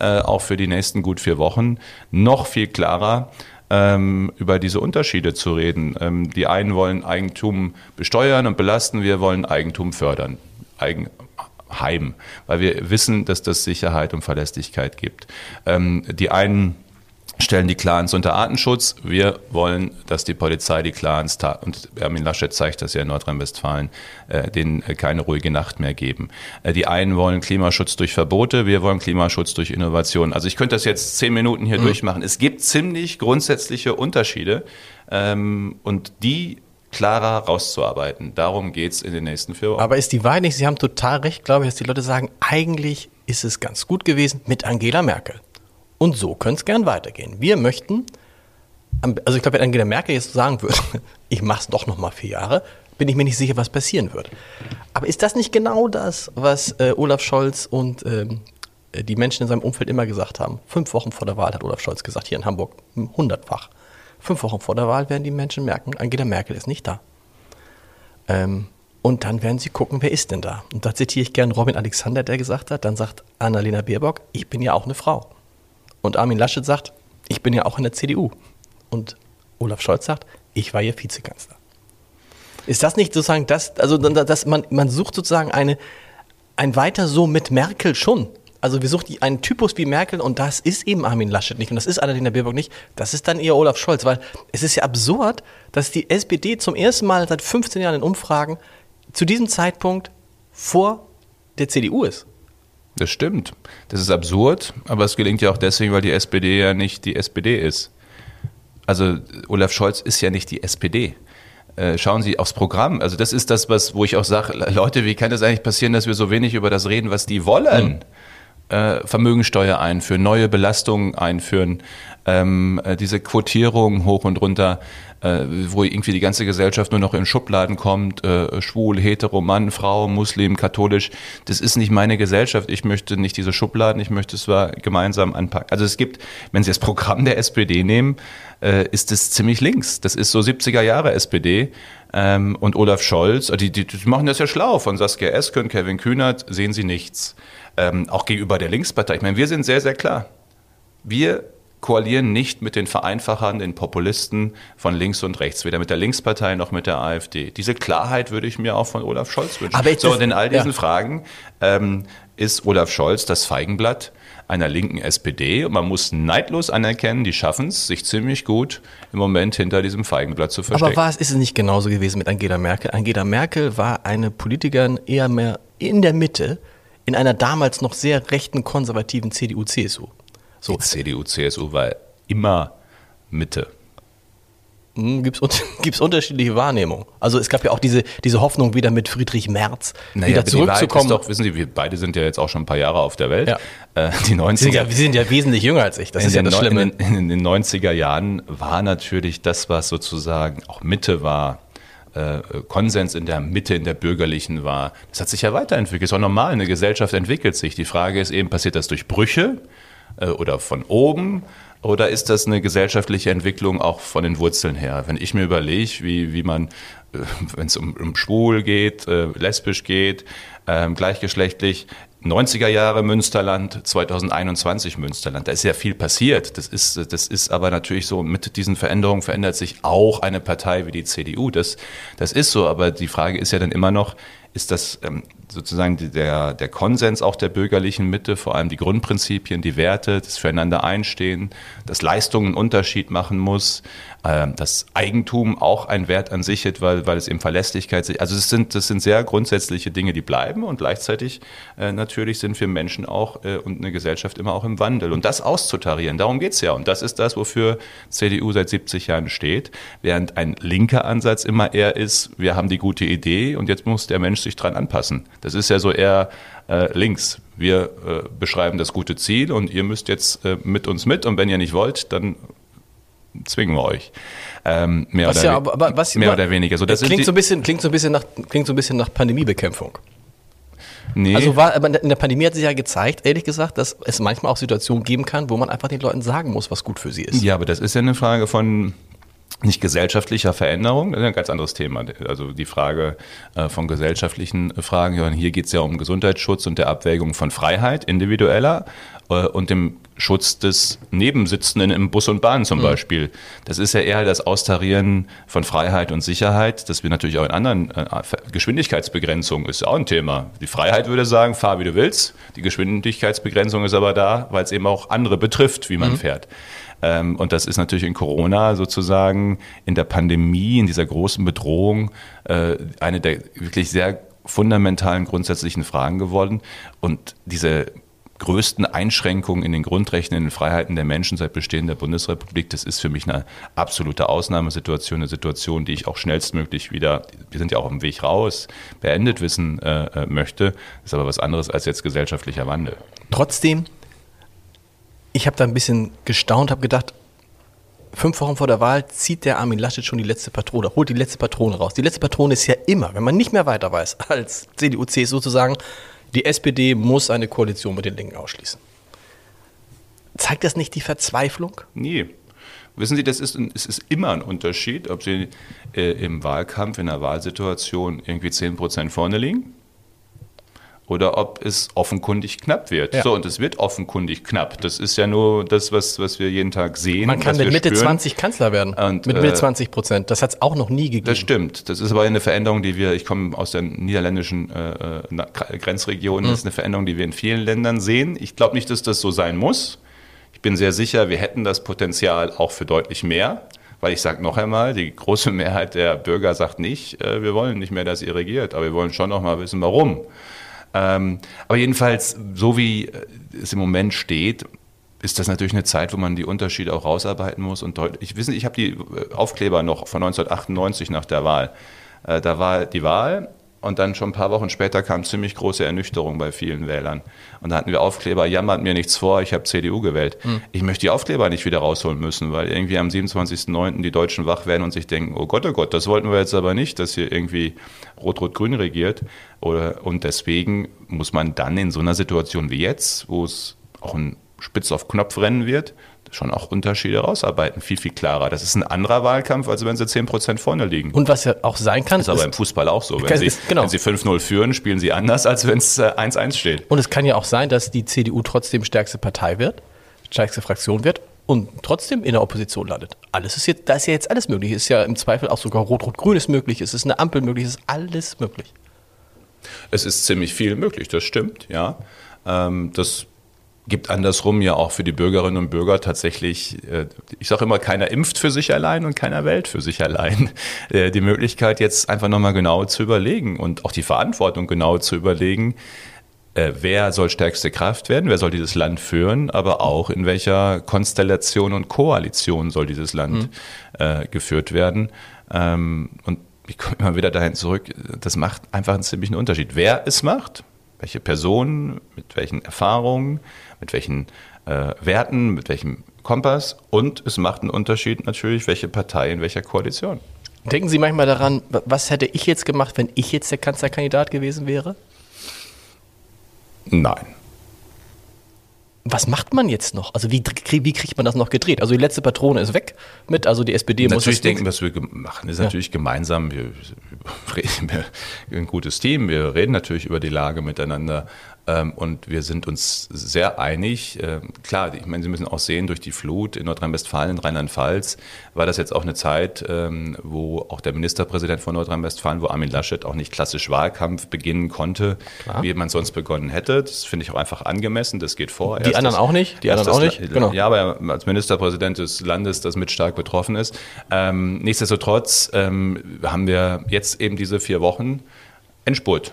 Speaker 3: äh, auch für die nächsten gut vier Wochen, noch viel klarer ähm, über diese Unterschiede zu reden. Ähm, die einen wollen Eigentum besteuern und belasten, wir wollen Eigentum fördern. Eigenheim, weil wir wissen, dass das Sicherheit und Verlässlichkeit gibt. Ähm, die einen stellen die Clans unter Artenschutz. Wir wollen, dass die Polizei die Clans, und Armin Laschet zeigt das ja in Nordrhein-Westfalen, äh, denen äh, keine ruhige Nacht mehr geben. Äh, die einen wollen Klimaschutz durch Verbote, wir wollen Klimaschutz durch Innovation. Also ich könnte das jetzt zehn Minuten hier mhm. durchmachen. Es gibt ziemlich grundsätzliche Unterschiede ähm, und die klarer rauszuarbeiten. Darum geht es in den nächsten vier Wochen.
Speaker 2: Aber ist die Wahrheit nicht, Sie haben total recht, glaube ich, dass die Leute sagen, eigentlich ist es ganz gut gewesen mit Angela Merkel. Und so könnte es gern weitergehen. Wir möchten, also ich glaube, wenn Angela Merkel jetzt sagen würde, ich mache es doch noch mal vier Jahre, bin ich mir nicht sicher, was passieren wird. Aber ist das nicht genau das, was äh, Olaf Scholz und ähm, die Menschen in seinem Umfeld immer gesagt haben? Fünf Wochen vor der Wahl hat Olaf Scholz gesagt, hier in Hamburg, hundertfach. Fünf Wochen vor der Wahl werden die Menschen merken, Angela Merkel ist nicht da. Ähm, und dann werden sie gucken, wer ist denn da? Und da zitiere ich gern Robin Alexander, der gesagt hat, dann sagt Annalena Baerbock, ich bin ja auch eine Frau. Und Armin Laschet sagt, ich bin ja auch in der CDU. und Olaf Scholz sagt, ich war ihr Vizekanzler. Ist das nicht sozusagen das, also dass man, man sucht sozusagen eine, ein Weiter so mit Merkel schon. Also wir suchen einen Typus wie Merkel und das ist eben Armin Laschet nicht und das ist Annalena Baerbock nicht. Das ist dann eher Olaf Scholz, weil es ist ja absurd, dass die SPD zum ersten Mal seit 15 Jahren in Umfragen zu diesem Zeitpunkt vor der CDU ist.
Speaker 3: Das stimmt. Das ist absurd, aber es gelingt ja auch deswegen, weil die SPD ja nicht die SPD ist. Also Olaf Scholz ist ja nicht die SPD. Äh, schauen Sie aufs Programm. Also das ist das, was, wo ich auch sage, Leute, wie kann das eigentlich passieren, dass wir so wenig über das reden, was die wollen? Mhm. Äh, Vermögensteuer einführen, neue Belastungen einführen, ähm, äh, diese Quotierung hoch und runter, äh, wo irgendwie die ganze Gesellschaft nur noch in Schubladen kommt, äh, schwul, hetero, Mann, Frau, Muslim, katholisch. Das ist nicht meine Gesellschaft. Ich möchte nicht diese Schubladen, ich möchte es zwar gemeinsam anpacken. Also es gibt, wenn Sie das Programm der SPD nehmen, äh, ist es ziemlich links. Das ist so 70er Jahre SPD. Ähm, und Olaf Scholz, die, die, die machen das ja schlau. Von Saskia Esken, Kevin Kühnert sehen sie nichts. Ähm, auch gegenüber der Linkspartei. Ich meine, wir sind sehr, sehr klar. Wir koalieren nicht mit den Vereinfachern, den Populisten von links und rechts, weder mit der Linkspartei noch mit der AfD. Diese Klarheit würde ich mir auch von Olaf Scholz wünschen. Aber so, und in all diesen ja. Fragen ähm, ist Olaf Scholz das Feigenblatt einer linken SPD und man muss neidlos anerkennen, die schaffen es, sich ziemlich gut im Moment hinter diesem Feigenblatt zu verstecken.
Speaker 2: Aber war es, ist es nicht genauso gewesen mit Angela Merkel? Angela Merkel war eine Politikerin eher mehr in der Mitte, in einer damals noch sehr rechten konservativen CDU-CSU.
Speaker 3: So. Die CDU, CSU war immer Mitte.
Speaker 2: Hm, Gibt es unterschiedliche Wahrnehmungen? Also es gab ja auch diese, diese Hoffnung, wieder mit Friedrich Merz naja, wieder zurückzukommen.
Speaker 3: Doch, wissen Sie, wir beide sind ja jetzt auch schon ein paar Jahre auf der Welt. Ja. Äh, die 90er,
Speaker 2: sind ja, wir sind ja wesentlich jünger als ich.
Speaker 3: Das ist ja das Schlimme. In, in, in, den 90er Jahren war natürlich das, was sozusagen auch Mitte war, äh, Konsens in der Mitte, in der bürgerlichen war. Das hat sich ja weiterentwickelt. Ist auch normal, eine Gesellschaft entwickelt sich. Die Frage ist eben, passiert das durch Brüche? Äh, oder von oben? Oder ist das eine gesellschaftliche Entwicklung auch von den Wurzeln her? Wenn ich mir überlege, wie, wie man, äh, wenn es um, um schwul geht, äh, lesbisch geht, äh, gleichgeschlechtlich, 90er Jahre Münsterland, 2021 Münsterland. Da ist ja viel passiert. Das ist, das ist aber natürlich so, mit diesen Veränderungen verändert sich auch eine Partei wie die CDU. Das, das ist so. Aber die Frage ist ja dann immer noch, ist das ähm, sozusagen der, der Konsens auch der bürgerlichen Mitte, vor allem die Grundprinzipien, die Werte, das Füreinander einstehen, dass Leistung einen Unterschied machen muss, äh, dass Eigentum auch ein Wert an sich hat, weil, weil es eben Verlässlichkeit, also das sind, das sind sehr grundsätzliche Dinge, die bleiben und gleichzeitig äh, natürlich sind wir Menschen auch äh, und eine Gesellschaft immer auch im Wandel. Und das auszutarieren, darum geht's ja. Und das ist das, wofür CDU seit 70 Jahren steht, während ein linker Ansatz immer eher ist, wir haben die gute Idee und jetzt muss der Mensch sich dran anpassen. Das ist ja so eher äh, links. Wir äh, beschreiben das gute Ziel und ihr müsst jetzt äh, mit uns mit und wenn ihr nicht wollt, dann zwingen wir euch.
Speaker 2: Ähm, mehr was oder, ja, aber, aber, was, mehr oder weniger. So, das klingt, so ein bisschen, klingt, so ein bisschen nach, klingt so ein bisschen nach Pandemiebekämpfung. Nee. Also war, aber in der Pandemie hat sich ja gezeigt, ehrlich gesagt, dass es manchmal auch Situationen geben kann, wo man einfach den Leuten sagen muss, was gut für sie ist.
Speaker 3: Ja, aber das ist ja eine Frage von nicht gesellschaftlicher Veränderung, das ist ein ganz anderes Thema. Also die Frage äh, von gesellschaftlichen Fragen, hier geht es ja um Gesundheitsschutz und der Abwägung von Freiheit, individueller äh, und dem Schutz des Nebensitzenden im Bus und Bahn zum mhm. Beispiel. Das ist ja eher das Austarieren von Freiheit und Sicherheit, das wir natürlich auch in anderen äh, Geschwindigkeitsbegrenzungen ist auch ein Thema. Die Freiheit würde sagen, fahr wie du willst. Die Geschwindigkeitsbegrenzung ist aber da, weil es eben auch andere betrifft, wie man mhm. fährt. Ähm, und das ist natürlich in Corona sozusagen in der Pandemie, in dieser großen Bedrohung, äh, eine der wirklich sehr fundamentalen grundsätzlichen Fragen geworden. Und diese größten Einschränkungen in den Grundrechten, in den Freiheiten der Menschen seit Bestehen der Bundesrepublik. Das ist für mich eine absolute Ausnahmesituation, eine Situation, die ich auch schnellstmöglich wieder, wir sind ja auch am Weg raus, beendet wissen äh, äh möchte. Das ist aber was anderes als jetzt gesellschaftlicher Wandel.
Speaker 2: Trotzdem, ich habe da ein bisschen gestaunt, habe gedacht, fünf Wochen vor der Wahl zieht der Armin Laschet schon die letzte Patrone, holt die letzte Patrone raus. Die letzte Patrone ist ja immer, wenn man nicht mehr weiter weiß, als CDU, CSU sozusagen, die SPD muss eine Koalition mit den Linken ausschließen. Zeigt das nicht die Verzweiflung?
Speaker 3: Nee. Wissen Sie, das ist, es ist immer ein Unterschied, ob Sie äh, im Wahlkampf, in einer Wahlsituation irgendwie 10 Prozent vorne liegen oder ob es offenkundig knapp wird.
Speaker 2: Ja.
Speaker 3: So, und es wird offenkundig knapp. Das ist ja nur das, was, was wir jeden Tag sehen.
Speaker 2: Man kann mit Mitte
Speaker 3: spüren.
Speaker 2: 20 Kanzler werden.
Speaker 3: Und,
Speaker 2: mit Mitte
Speaker 3: äh,
Speaker 2: 20 Prozent. Das hat es auch noch nie gegeben.
Speaker 3: Das stimmt. Das ist aber eine Veränderung, die wir, ich komme aus der niederländischen äh, äh, Grenzregion,
Speaker 2: Mhm.
Speaker 3: das ist eine Veränderung, die wir in vielen Ländern sehen. Ich glaube nicht, dass das so sein muss. Ich bin sehr sicher, wir hätten das Potenzial auch für deutlich mehr. Weil ich sage noch einmal, die große Mehrheit der Bürger sagt nicht, äh, wir wollen nicht mehr, dass ihr regiert, aber wir wollen schon noch mal wissen, warum. Ähm, aber jedenfalls, so wie äh, es im Moment steht, ist das natürlich eine Zeit, wo man die Unterschiede auch rausarbeiten muss und deutlich. Ich wissen, ich habe die äh, Aufkleber noch von 1998 nach der Wahl. Äh, Da war die Wahl und dann schon ein paar Wochen später kam ziemlich große Ernüchterung bei vielen Wählern. Und da hatten wir Aufkleber, jammert mir nichts vor, ich habe CDU gewählt. Ich möchte die Aufkleber nicht wieder rausholen müssen, weil irgendwie am 27.09. die Deutschen wach werden und sich denken, oh Gott, oh Gott, das wollten wir jetzt aber nicht, dass hier irgendwie Rot-Rot-Grün regiert. Oder, und deswegen muss man dann in so einer Situation wie jetzt, wo es auch ein Spitz auf Knopf rennen wird, schon auch Unterschiede rausarbeiten. Viel, viel klarer. Das ist ein anderer Wahlkampf, als wenn sie 10% vorne liegen.
Speaker 2: Und was ja auch sein kann,
Speaker 3: ist aber
Speaker 2: ist-
Speaker 3: im Fußball auch so. Wenn
Speaker 2: Kann-
Speaker 3: sie,
Speaker 2: ist- genau.
Speaker 3: wenn sie 5-0 führen, spielen sie anders, als wenn es äh, 1-1 steht.
Speaker 2: Und es kann ja auch sein, dass die CDU trotzdem stärkste Partei wird, stärkste Fraktion wird und trotzdem in der Opposition landet. Alles ist jetzt, da ist ja jetzt alles möglich. Es ist ja im Zweifel auch sogar Rot-Rot-Grün ist möglich, es ist eine Ampel möglich, es ist alles möglich.
Speaker 3: Es ist ziemlich viel möglich, das stimmt, ja. Ähm, das gibt andersrum ja auch für die Bürgerinnen und Bürger tatsächlich, äh, ich sage immer, keiner impft für sich allein und keiner wählt für sich allein. Äh, die Möglichkeit jetzt einfach nochmal genau zu überlegen und auch die Verantwortung genau zu überlegen, äh, wer soll stärkste Kraft werden, wer soll dieses Land führen, aber auch in welcher Konstellation und Koalition soll dieses Land äh, geführt werden. Ähm, und ich komme immer wieder dahin zurück, das macht einfach einen ziemlichen Unterschied. Wer es macht, welche Personen, mit welchen Erfahrungen, mit welchen äh, Werten, mit welchem Kompass und es macht einen Unterschied natürlich, welche Partei in welcher Koalition.
Speaker 2: Denken Sie manchmal daran, wa- was hätte ich jetzt gemacht, wenn ich jetzt der Kanzlerkandidat gewesen wäre?
Speaker 3: Nein.
Speaker 2: Was macht man jetzt noch? Also wie, wie kriegt man das noch gedreht? Also die letzte Patrone ist weg mit, also die SPD muss
Speaker 3: Natürlich denken, was wir machen, ist natürlich gemeinsam. Wir, wir reden wir ein gutes Team. Wir reden natürlich über die Lage miteinander. Ähm, und wir sind uns sehr einig. Ähm, klar, ich meine, Sie müssen auch sehen, durch die Flut in Nordrhein-Westfalen, Rheinland-Pfalz, war das jetzt auch eine Zeit, ähm, wo auch der Ministerpräsident von Nordrhein-Westfalen, wo Armin Laschet auch nicht klassisch Wahlkampf beginnen konnte, wie man sonst begonnen hätte. Das finde ich auch einfach angemessen. Das geht vor.
Speaker 2: Die anderen auch nicht? Die
Speaker 3: erst
Speaker 2: anderen auch
Speaker 3: das-
Speaker 2: nicht? Genau.
Speaker 3: Ja, aber als Ministerpräsident des Landes, das mit stark betroffen ist. Nichtsdestotrotz haben wir jetzt eben diese vier Wochen Endspurt.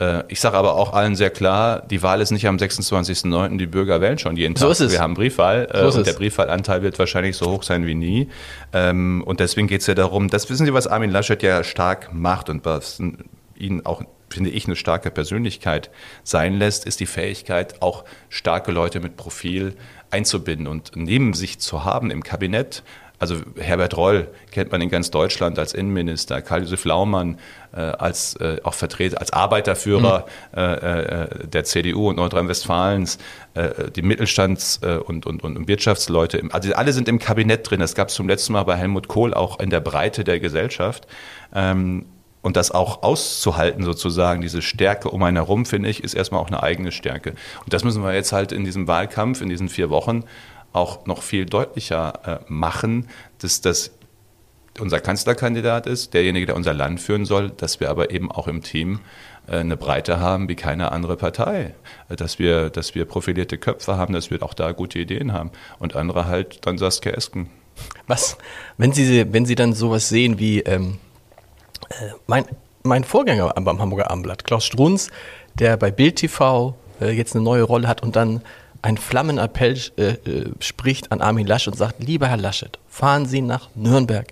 Speaker 3: Äh, Ich sage aber auch allen sehr klar, die Wahl ist nicht am 26.09., die Bürger wählen schon jeden Tag.
Speaker 2: So ist es.
Speaker 3: Wir haben Briefwahl äh,
Speaker 2: So
Speaker 3: und der Briefwahlanteil wird wahrscheinlich so hoch sein wie nie. Ähm, Und deswegen geht es ja darum, das wissen Sie, was Armin Laschet ja stark macht und was ihn auch, finde ich, eine starke Persönlichkeit sein lässt, ist die Fähigkeit, auch starke Leute mit Profil einzubinden und neben sich zu haben im Kabinett. Also Herbert Reul kennt man in ganz Deutschland als Innenminister, Karl-Josef Laumann äh, als äh, auch Vertreter, als Arbeiterführer äh, äh, der CDU und Nordrhein-Westfalens, äh, die Mittelstands- äh, und, und, und Wirtschaftsleute, im, also alle sind im Kabinett drin. Das gab es zum letzten Mal bei Helmut Kohl auch in der Breite der Gesellschaft. Ähm, und das auch auszuhalten, sozusagen, diese Stärke um einen herum, finde ich, ist erstmal auch eine eigene Stärke. Und das müssen wir jetzt halt in diesem Wahlkampf, in diesen vier Wochen, auch noch viel deutlicher äh, machen, dass das unser Kanzlerkandidat ist, derjenige, der unser Land führen soll, dass wir aber eben auch im Team äh, eine Breite haben wie keine andere Partei. Äh, Dass wir, dass wir profilierte Köpfe haben, dass wir auch da gute Ideen haben. Und andere halt dann Saskia Esken.
Speaker 2: Was, wenn Sie, wenn Sie dann sowas sehen wie ähm, äh, mein, mein Vorgänger am Hamburger Abendblatt, Klaus Strunz, der bei Bild TV äh, jetzt eine neue Rolle hat und dann einen Flammenappell äh, äh, spricht an Armin Laschet und sagt, lieber Herr Laschet, fahren Sie nach Nürnberg,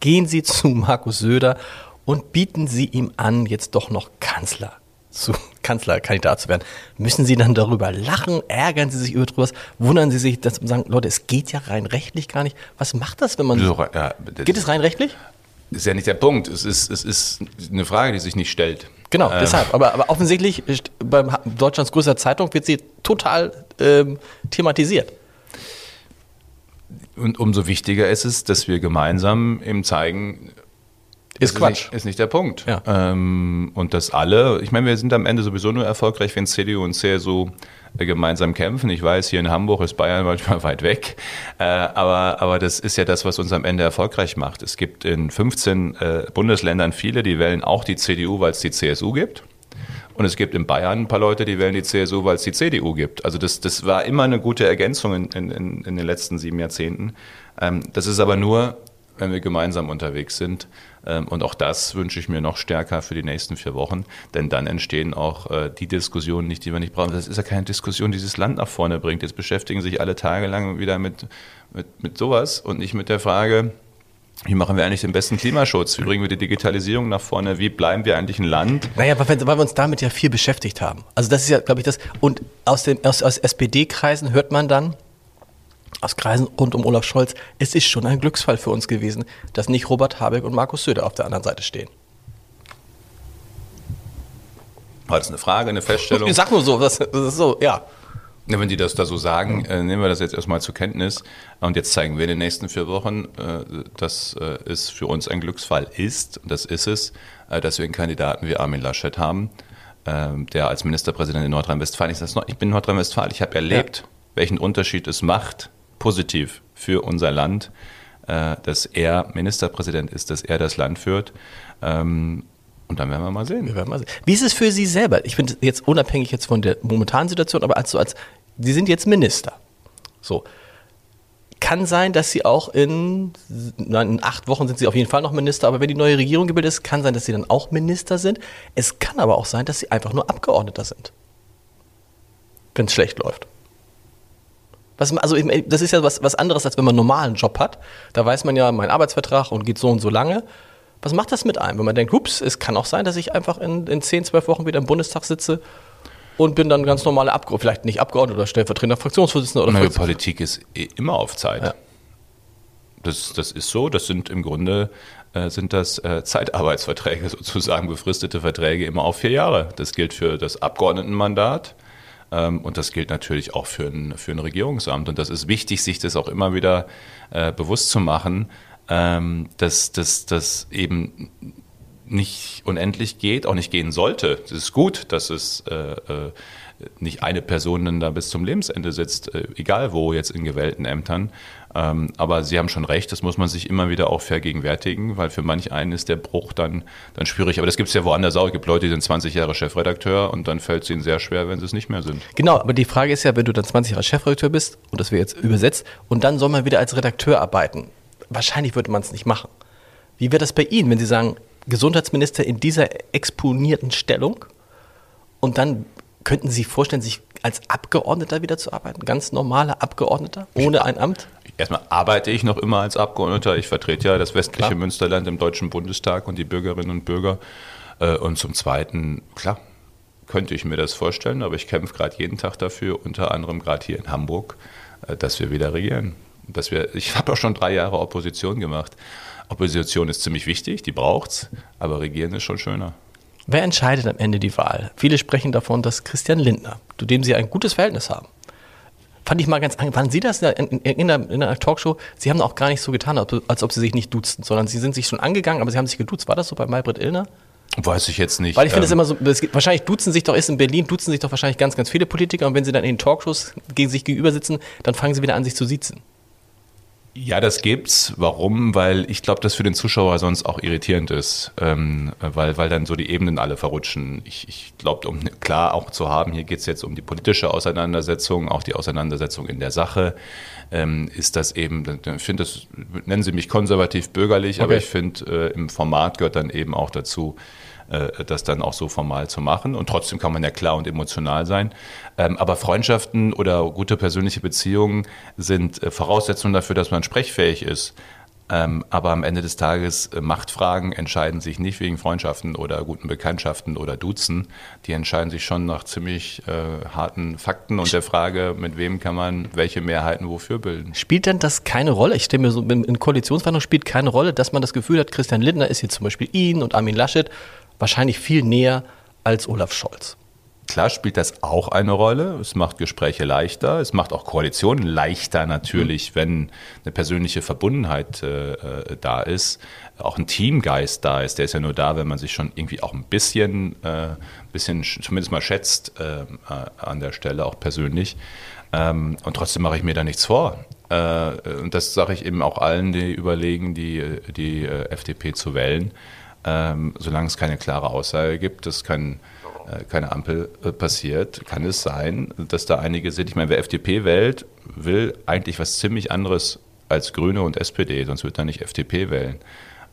Speaker 2: gehen Sie zu Markus Söder und bieten Sie ihm an, jetzt doch noch Kanzler zu Kanzlerkandidat zu werden, müssen Sie dann darüber lachen, ärgern Sie sich über etwas, wundern Sie sich, dass Sie sagen, Leute, es geht ja rein rechtlich gar nicht. Was macht das, wenn man
Speaker 3: So, ja, das
Speaker 2: geht es rein rechtlich?
Speaker 3: ist ja nicht der Punkt. Es ist, es ist eine Frage, die sich nicht stellt.
Speaker 2: Genau,
Speaker 3: Ähm,
Speaker 2: deshalb. Aber, aber offensichtlich bei Deutschlands größter Zeitung wird sie total ähm, thematisiert.
Speaker 3: Und umso wichtiger ist es, dass wir gemeinsam eben zeigen, Ist Quatsch. Ist nicht, ist nicht der Punkt. Ja. Ähm, und das alle, ich meine, wir sind am Ende sowieso nur erfolgreich, wenn CDU und CSU äh, gemeinsam kämpfen. Ich weiß, hier in Hamburg ist Bayern manchmal weit weg, äh, aber, aber das ist ja das, was uns am Ende erfolgreich macht. Es gibt in 15 äh, Bundesländern viele, die wählen auch die CDU, weil es die CSU gibt. Und es gibt in Bayern ein paar Leute, die wählen die CSU, weil es die CDU gibt. Also das, das war immer eine gute Ergänzung in, in, in den letzten sieben Jahrzehnten. Ähm, das ist aber nur, wenn wir gemeinsam unterwegs sind. Ähm, und auch das wünsche ich mir noch stärker für die nächsten vier Wochen, denn dann entstehen auch äh, die Diskussionen nicht, die wir nicht brauchen. Das ist ja keine Diskussion, die dieses Land nach vorne bringt. Jetzt beschäftigen sich alle Tage lang wieder mit, mit, mit sowas und nicht mit der Frage, wie machen wir eigentlich den besten Klimaschutz? Wie bringen wir die Digitalisierung nach vorne? Wie bleiben wir eigentlich ein Land?
Speaker 2: Naja, weil, wir uns damit ja viel beschäftigt haben. Also das ist ja, glaube ich, das. Und aus, aus, aus SPD-Kreisen hört man dann, aus Kreisen rund um Olaf Scholz, es ist schon ein Glücksfall für uns gewesen, dass nicht Robert Habeck und Markus Söder auf der anderen Seite stehen.
Speaker 3: War das eine Frage, eine Feststellung?
Speaker 2: Ich sag nur so, das, das ist so, ja.
Speaker 3: Wenn die das da so sagen, äh, nehmen wir das jetzt erstmal zur Kenntnis. Und jetzt zeigen wir in den nächsten vier Wochen, äh, dass äh, es für uns ein Glücksfall ist, und das ist es, äh, dass wir einen Kandidaten wie Armin Laschet haben, ähm, der als Ministerpräsident in Nordrhein-Westfalen, ich, ich bin Nordrhein-Westfalen, ich habe erlebt, ja. welchen Unterschied es macht, positiv für unser Land, äh, dass er Ministerpräsident ist, dass er das Land führt. Ähm, und dann werden wir mal sehen. Wir werden mal sehen.
Speaker 2: Wie ist es für Sie selber? Ich finde jetzt unabhängig jetzt von der momentanen Situation, aber als so als Sie sind jetzt Minister. So. Kann sein, dass Sie auch in, nein, in acht Wochen sind Sie auf jeden Fall noch Minister, aber wenn die neue Regierung gebildet ist, kann sein, dass Sie dann auch Minister sind. Es kann aber auch sein, dass Sie einfach nur Abgeordneter sind. Wenn es schlecht läuft. Was, also das ist ja was, was anderes, als wenn man einen normalen Job hat. Da weiß man ja, mein Arbeitsvertrag und geht so und so lange. Was macht das mit einem, wenn man denkt, hups, es kann auch sein, dass ich einfach in, in 10, 12 Wochen wieder im Bundestag sitze und bin dann ganz normale Abgeordneter, vielleicht nicht Abgeordneter oder stellvertretender Fraktionsvorsitzender oder
Speaker 3: Nein, Politik ist immer auf Zeit. Ja. Das, das ist so, das sind im Grunde äh, sind das äh, Zeitarbeitsverträge sozusagen, befristete Verträge immer auf vier Jahre. Das gilt für das Abgeordnetenmandat und das gilt natürlich auch für ein, für ein Regierungsamt. Und das ist wichtig, sich das auch immer wieder äh, bewusst zu machen, ähm, dass das eben nicht unendlich geht, auch nicht gehen sollte. Es ist gut, dass es äh, äh, nicht eine Person dann da bis zum Lebensende sitzt, äh, egal wo jetzt in gewählten Ämtern. Ähm, aber Sie haben schon recht, das muss man sich immer wieder auch vergegenwärtigen, weil für manch einen ist der Bruch dann, dann schwierig. Aber das gibt es ja woanders auch. Es gibt Leute, die sind 20 Jahre Chefredakteur und dann fällt es ihnen sehr schwer, wenn sie es nicht mehr sind.
Speaker 2: Genau, aber die Frage ist ja, wenn du dann 20 Jahre Chefredakteur bist, und das wird jetzt übersetzt, und dann soll man wieder als Redakteur arbeiten. Wahrscheinlich würde man es nicht machen. Wie wäre das bei Ihnen, wenn Sie sagen, Gesundheitsminister in dieser exponierten Stellung und dann könnten Sie sich vorstellen, sich als Abgeordneter wieder zu arbeiten? Ganz normaler Abgeordneter, ohne ein Amt?
Speaker 3: Erstmal arbeite ich noch immer als Abgeordneter. Ich vertrete ja das westliche klar. Münsterland im Deutschen Bundestag und die Bürgerinnen und Bürger. Äh, und zum Zweiten, klar, könnte ich mir das vorstellen, aber ich kämpfe gerade jeden Tag dafür, unter anderem gerade hier in Hamburg, äh, dass wir wieder regieren. Dass wir, ich habe auch schon drei Jahre Opposition gemacht. Opposition ist ziemlich wichtig, die braucht's, aber regieren ist schon schöner.
Speaker 2: Wer entscheidet am Ende die Wahl? Viele sprechen davon, dass Christian Lindner, zu dem Sie ein gutes Verhältnis haben, fand ich mal ganz angenehm. Waren Sie das in, in, in, in, der, Talkshow? Sie haben auch gar nicht so getan, als ob Sie sich nicht duzten, sondern Sie sind sich schon angegangen, aber Sie haben sich geduzt. War das so bei Maybrit Illner?
Speaker 3: Weiß ich jetzt nicht.
Speaker 2: Weil ich finde es ähm, immer so, gibt, wahrscheinlich duzen sich doch, ist in Berlin, duzen sich doch wahrscheinlich ganz, ganz viele Politiker und wenn sie dann in den Talkshows gegen sich gegenüber sitzen, dann fangen sie wieder an, sich zu siezen.
Speaker 3: Ja, das gibt's. Warum? Weil ich glaube, das für den Zuschauer sonst auch irritierend ist, ähm, weil, weil dann so die Ebenen alle verrutschen. Ich, ich glaube, um klar auch zu haben, hier geht's jetzt um die politische Auseinandersetzung, auch die Auseinandersetzung in der Sache, ähm, ist das eben, ich finde das, nennen Sie mich konservativ bürgerlich, okay. aber ich finde, äh, im Format gehört dann eben auch dazu, das dann auch so formal zu machen. Und trotzdem kann man ja klar und emotional sein. Ähm, aber Freundschaften oder gute persönliche Beziehungen sind äh, Voraussetzungen dafür, dass man sprechfähig ist. Ähm, aber am Ende des Tages äh, Machtfragen entscheiden sich nicht wegen Freundschaften oder guten Bekanntschaften oder Duzen. Die entscheiden sich schon nach ziemlich äh, harten Fakten und der Frage, mit wem kann man welche Mehrheiten wofür bilden.
Speaker 2: Spielt denn das keine Rolle? Ich stelle mir so, in Koalitionsverhandlungen spielt keine Rolle, dass man das Gefühl hat, Christian Lindner ist hier zum Beispiel ihn und Armin Laschet wahrscheinlich viel näher als Olaf Scholz.
Speaker 3: Klar spielt das auch eine Rolle. Es macht Gespräche leichter. Es macht auch Koalitionen leichter natürlich, mhm. wenn eine persönliche Verbundenheit äh, äh, da ist. Auch ein Teamgeist da ist. Der ist ja nur da, wenn man sich schon irgendwie auch ein bisschen, äh, bisschen zumindest mal schätzt äh, an der Stelle, auch persönlich. Ähm, und trotzdem mache ich mir da nichts vor. Äh, und das sage ich eben auch allen, die überlegen, die, die äh, FDP zu wählen. Ähm, solange es keine klare Aussage gibt, das kann äh, keine Ampel äh, passiert, kann es sein, dass da einige sind. Ich meine, wer FDP wählt, will eigentlich was ziemlich anderes als Grüne und SPD, sonst wird er nicht FDP wählen.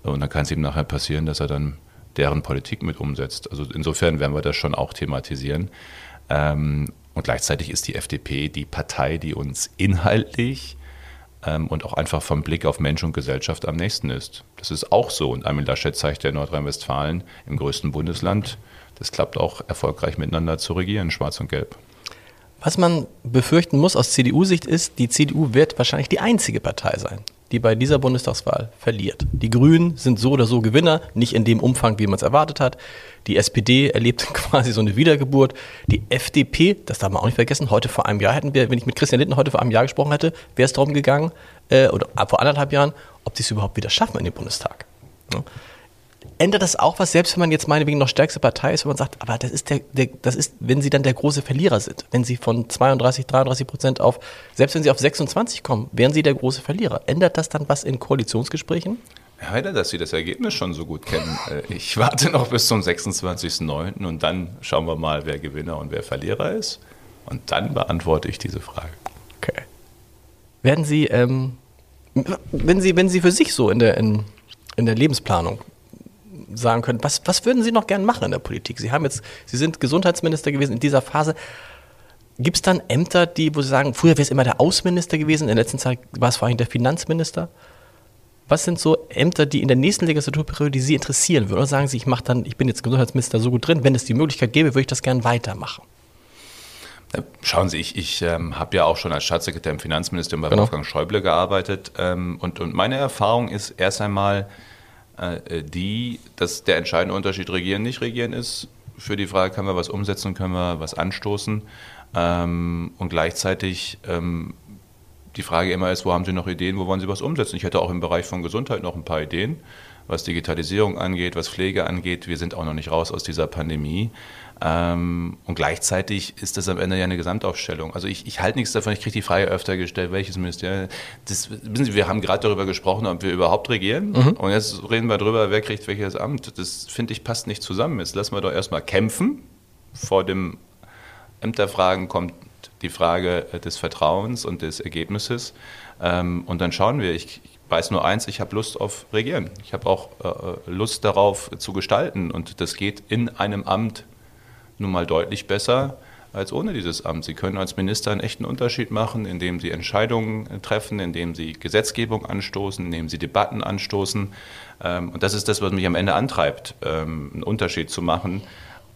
Speaker 3: Und dann kann es ihm nachher passieren, dass er dann deren Politik mit umsetzt. Also insofern werden wir das schon auch thematisieren. Ähm, und gleichzeitig ist die FDP die Partei, die uns inhaltlich und auch einfach vom Blick auf Mensch und Gesellschaft am nächsten ist. Das ist auch so. Und Armin Laschet zeigt ja Nordrhein-Westfalen im größten Bundesland das klappt auch erfolgreich miteinander zu regieren, schwarz und gelb.
Speaker 2: Was man befürchten muss aus CDU-Sicht ist, die CDU wird wahrscheinlich die einzige Partei sein, die bei dieser Bundestagswahl verliert. Die Grünen sind so oder so Gewinner, nicht in dem Umfang, wie man es erwartet hat. Die SPD erlebt quasi so eine Wiedergeburt. Die FDP, das darf man auch nicht vergessen, heute vor einem Jahr hätten wir, wenn ich mit Christian Litten heute vor einem Jahr gesprochen hätte, wäre es darum gegangen, äh, oder vor anderthalb Jahren, ob die es überhaupt wieder schaffen in den Bundestag. Ja ändert das auch was, selbst wenn man jetzt meinetwegen noch stärkste Partei ist, wenn man sagt, aber das ist der, der, das ist, wenn sie dann der große Verlierer sind, wenn sie von 32, 33 Prozent auf, selbst wenn sie auf 26 kommen, wären sie der große Verlierer. Ändert das dann was in Koalitionsgesprächen?
Speaker 3: Herr Heider, dass Sie das Ergebnis schon so gut kennen. Äh, ich warte noch bis zum 26.09. und dann schauen wir mal, wer Gewinner und wer Verlierer ist. Und dann beantworte ich diese Frage.
Speaker 2: Okay. Werden Sie, ähm, wenn Sie, wenn Sie für sich so in der, in, in der Lebensplanung sagen können, was, was würden Sie noch gern machen in der Politik? Sie haben jetzt, Sie sind Gesundheitsminister gewesen in dieser Phase. Gibt es dann Ämter, die, wo Sie sagen, früher wäre es immer der Außenminister gewesen, in der letzten Zeit war es vor allem der Finanzminister? Was sind so Ämter, die in der nächsten Legislaturperiode, die Sie interessieren würden? Oder sagen Sie, ich mache dann, ich bin jetzt Gesundheitsminister so gut drin, wenn es die Möglichkeit gäbe, würde ich das gern weitermachen?
Speaker 3: Schauen Sie, ich, ich ähm, habe ja auch schon als Staatssekretär im Finanzministerium bei genau. Wolfgang Schäuble gearbeitet. Ähm, und, und meine Erfahrung ist erst einmal, äh, die, dass der entscheidende Unterschied regieren, nicht regieren ist. Für die Frage, können wir was umsetzen, können wir was anstoßen. Ähm, und gleichzeitig ähm, die Frage immer ist, wo haben Sie noch Ideen, wo wollen Sie was umsetzen? Ich hätte auch im Bereich von Gesundheit noch ein paar Ideen, was Digitalisierung angeht, was Pflege angeht. Wir sind auch noch nicht raus aus dieser Pandemie. Ähm, und gleichzeitig ist das am Ende ja eine Gesamtaufstellung. Also ich, ich halte nichts davon, ich kriege die Frage öfter gestellt, welches Ministerium. Das, wissen Sie, wir haben gerade darüber gesprochen, ob wir überhaupt regieren. Mhm. Und jetzt reden wir darüber, wer kriegt welches Amt. Das finde ich passt nicht zusammen. Jetzt lassen wir doch erstmal kämpfen. Vor dem Ämterfragen kommt die Frage des Vertrauens und des Ergebnisses. Ähm, und dann schauen wir. Ich weiß nur eins, ich habe Lust auf Regieren. Ich habe auch äh, Lust darauf zu gestalten. Und das geht in einem Amt nun mal deutlich besser als ohne dieses Amt. Sie können als Minister einen echten Unterschied machen, indem Sie Entscheidungen treffen, indem Sie Gesetzgebung anstoßen, indem Sie Debatten anstoßen. Ähm, und das ist das, was mich am Ende antreibt, ähm, einen Unterschied zu machen.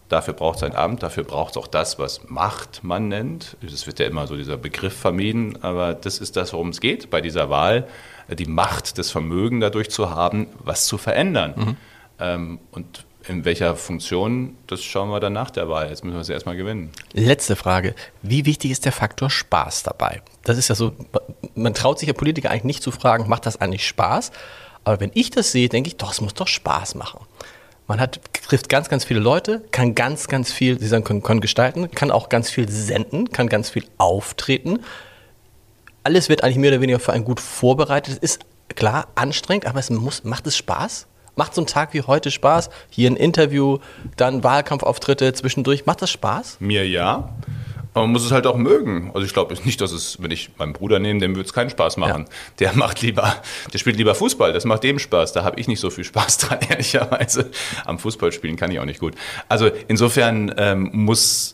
Speaker 3: Dafür braucht es ein Amt, dafür braucht es auch das, was Macht man nennt. Es wird ja immer so dieser Begriff vermieden, aber das ist das, worum es geht bei dieser Wahl, die Macht, das Vermögen dadurch zu haben, was zu verändern. Mhm. Ähm, und in welcher Funktion, das schauen wir dann nach der Wahl. Jetzt müssen wir es erstmal gewinnen.
Speaker 2: Letzte Frage. Wie wichtig ist der Faktor Spaß dabei? Das ist ja so, man traut sich ja Politiker eigentlich nicht zu fragen, macht das eigentlich Spaß? Aber wenn ich das sehe, denke ich, doch, es muss doch Spaß machen. Man hat, trifft ganz, ganz viele Leute, kann ganz, ganz viel, Sie sagen, können, können gestalten, kann auch ganz viel senden, kann ganz viel auftreten. Alles wird eigentlich mehr oder weniger für einen gut vorbereitet. Es ist klar anstrengend, aber es muss, macht es Spaß? Macht so ein Tag wie heute Spaß? Hier ein Interview, dann Wahlkampfauftritte zwischendurch. Macht das Spaß?
Speaker 3: Mir ja. Aber man muss es halt auch mögen. Also ich glaube nicht, dass es, wenn ich meinen Bruder nehme, dem würde es keinen Spaß machen. Ja. Der macht lieber, der spielt lieber Fußball, das macht dem Spaß. Da habe ich nicht so viel Spaß dran, ehrlicherweise. Am Fußballspielen kann ich auch nicht gut. Also insofern ähm, muss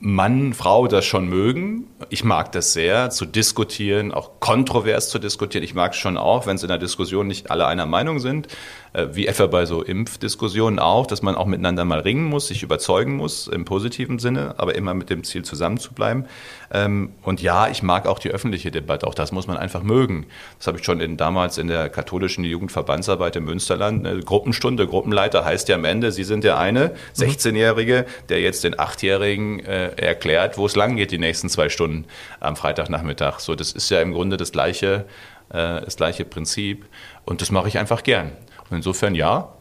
Speaker 3: Mann, Frau das schon mögen. Ich mag das sehr, zu diskutieren, auch kontrovers zu diskutieren. Ich mag es schon auch, wenn es in der Diskussion nicht alle einer Meinung sind. Äh, wie etwa bei so Impfdiskussionen auch, dass man auch miteinander mal ringen muss, sich überzeugen muss, im positiven Sinne, aber immer mit dem Ziel zusammenzubleiben. Ähm, und ja, ich mag auch die öffentliche Debatte, auch das muss man einfach mögen. Das habe ich schon in, damals in der katholischen Jugendverbandsarbeit im Münsterland, eine Gruppenstunde, Gruppenleiter heißt ja am Ende, Sie sind der eine 16-Jährige, der jetzt den 8-Jährigen äh, erklärt, wo es lang geht die nächsten zwei Stunden am Freitagnachmittag. So, das ist ja im Grunde das gleiche, äh, das gleiche Prinzip und das mache ich einfach gern. Und insofern ja,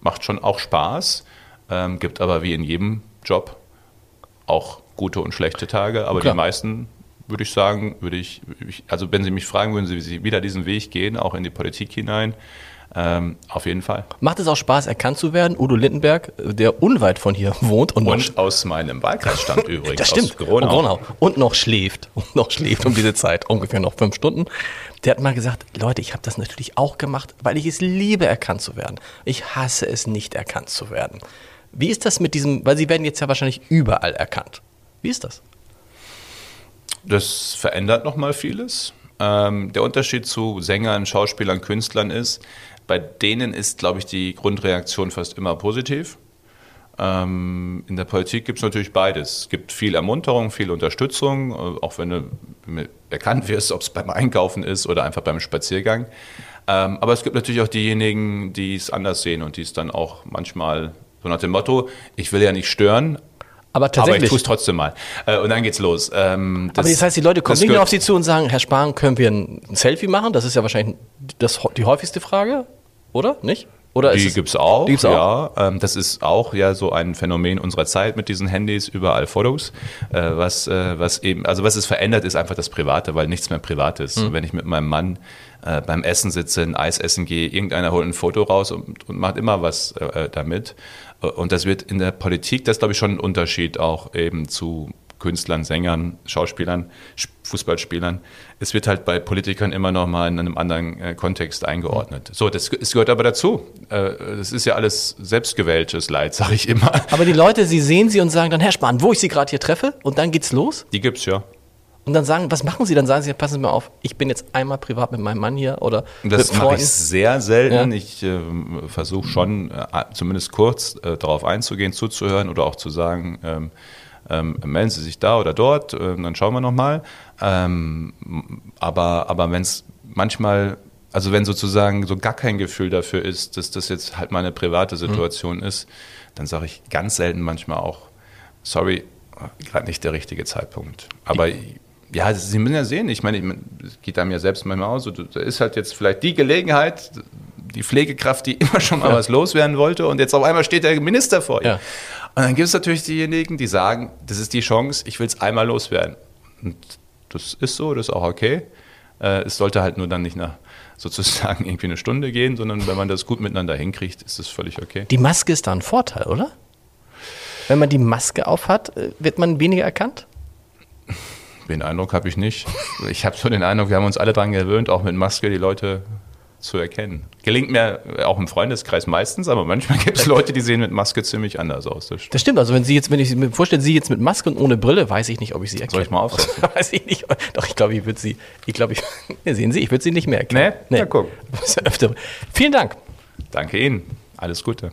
Speaker 3: macht schon auch Spaß, ähm, gibt aber wie in jedem Job auch gute und schlechte Tage, aber Klar. die meisten würde ich sagen, würde ich, also wenn Sie mich fragen, würden Sie wieder diesen Weg gehen, auch in die Politik hinein, ähm, auf jeden Fall.
Speaker 2: Macht es auch Spaß, erkannt zu werden? Udo Lindenberg, der unweit von hier wohnt und,
Speaker 3: und aus meinem Wahlkreis stammt übrigens.
Speaker 2: Das stimmt. Aus Gronau. Gronau. Und noch schläft. Und noch schläft um diese Zeit, ungefähr noch fünf Stunden. Der hat mal gesagt, Leute, ich habe das natürlich auch gemacht, weil ich es liebe, erkannt zu werden. Ich hasse es nicht, erkannt zu werden. Wie ist das mit diesem, weil Sie werden jetzt ja wahrscheinlich überall erkannt. Wie ist das?
Speaker 3: Das verändert nochmal vieles. Ähm, der Unterschied zu Sängern, Schauspielern, Künstlern ist, bei denen ist, glaube ich, die Grundreaktion fast immer positiv. Ähm, in der Politik gibt es natürlich beides. Es gibt viel Ermunterung, viel Unterstützung, äh, auch wenn du erkannt wirst, ob es beim Einkaufen ist oder einfach beim Spaziergang. Ähm, aber es gibt natürlich auch diejenigen, die es anders sehen und die es dann auch manchmal so nach dem Motto, ich will ja nicht stören,
Speaker 2: aber tatsächlich. Aber
Speaker 3: ich tue es trotzdem mal. Äh, und dann geht's los.
Speaker 2: Ähm, das, aber das heißt, die Leute kommen nicht mehr auf Sie zu und sagen, Herr Spahn, können wir ein Selfie machen? Das ist ja wahrscheinlich das, die häufigste Frage. Oder? Nicht? Oder
Speaker 3: die gibt es auch, die gibt's auch, ja. Ähm, das ist auch ja so ein Phänomen unserer Zeit mit diesen Handys, überall Fotos. Äh, was, äh, was eben, also was es verändert, ist einfach das Private, weil nichts mehr privat ist. Mhm. Wenn ich mit meinem Mann äh, beim Essen sitze, ein Eis essen gehe, irgendeiner holt ein Foto raus und, und macht immer was äh, damit. Und das wird in der Politik, das ist, glaube ich schon ein Unterschied auch eben zu Künstlern, Sängern, Schauspielern, Fußballspielern. Es wird halt bei Politikern immer noch mal in einem anderen äh, Kontext eingeordnet. So, das, das gehört aber dazu. Äh, das ist ja alles selbstgewähltes Leid, sage ich immer.
Speaker 2: Aber die Leute, sie sehen sie und sagen dann, Herr Spahn, wo ich Sie gerade hier treffe und dann geht's los?
Speaker 3: Die gibt's ja.
Speaker 2: Und dann sagen, was machen Sie? Dann sagen Sie, passen Sie mal auf, ich bin jetzt einmal privat mit meinem Mann hier oder
Speaker 3: Das mache ich sehr selten. Ja. Ich äh, versuche schon, äh, zumindest kurz äh, darauf einzugehen, zuzuhören oder auch zu sagen, ähm, ähm, melden Sie sich da oder dort, äh, dann schauen wir nochmal. Ähm, aber aber wenn es manchmal, also wenn sozusagen so gar kein Gefühl dafür ist, dass das jetzt halt mal eine private mhm. Situation mhm. ist, dann sage ich ganz selten manchmal auch, sorry, gerade nicht der richtige Zeitpunkt. Aber ja, Sie müssen ja sehen, ich meine, es geht einem ja selbst manchmal aus, so, da ist halt jetzt vielleicht die Gelegenheit, die Pflegekraft, die immer schon mal ja. was loswerden wollte und jetzt auf einmal steht der Minister vor ihr. Ja. Und dann gibt es natürlich diejenigen, die sagen, das ist die Chance, ich will es einmal loswerden. Und das ist so, das ist auch okay. Äh, es sollte halt nur dann nicht nach sozusagen irgendwie eine Stunde gehen, sondern wenn man das gut miteinander hinkriegt, ist das völlig okay.
Speaker 2: Die Maske ist da ein Vorteil, oder? Wenn man die Maske aufhat, äh, wird man weniger erkannt?
Speaker 3: Den Eindruck habe ich nicht. Ich habe so den Eindruck, wir haben uns alle daran gewöhnt, auch mit Maske die Leute zu erkennen. Gelingt mir auch im Freundeskreis meistens, aber manchmal gibt es Leute, die sehen mit Maske ziemlich anders aus.
Speaker 2: Das stimmt. das stimmt. Also wenn Sie jetzt, wenn ich mir vorstelle, Sie jetzt mit Maske und ohne Brille, weiß ich nicht, ob ich Sie erkenne.
Speaker 3: Soll ich mal aufsetzen?
Speaker 2: weiß ich nicht. Doch, ich glaube, ich würde Sie, ich glaube, ich, sehen Sie, ich würde Sie nicht mehr erkennen.
Speaker 3: Nee? nee. Ja, guck.
Speaker 2: Vielen Dank.
Speaker 3: Danke Ihnen. Alles Gute.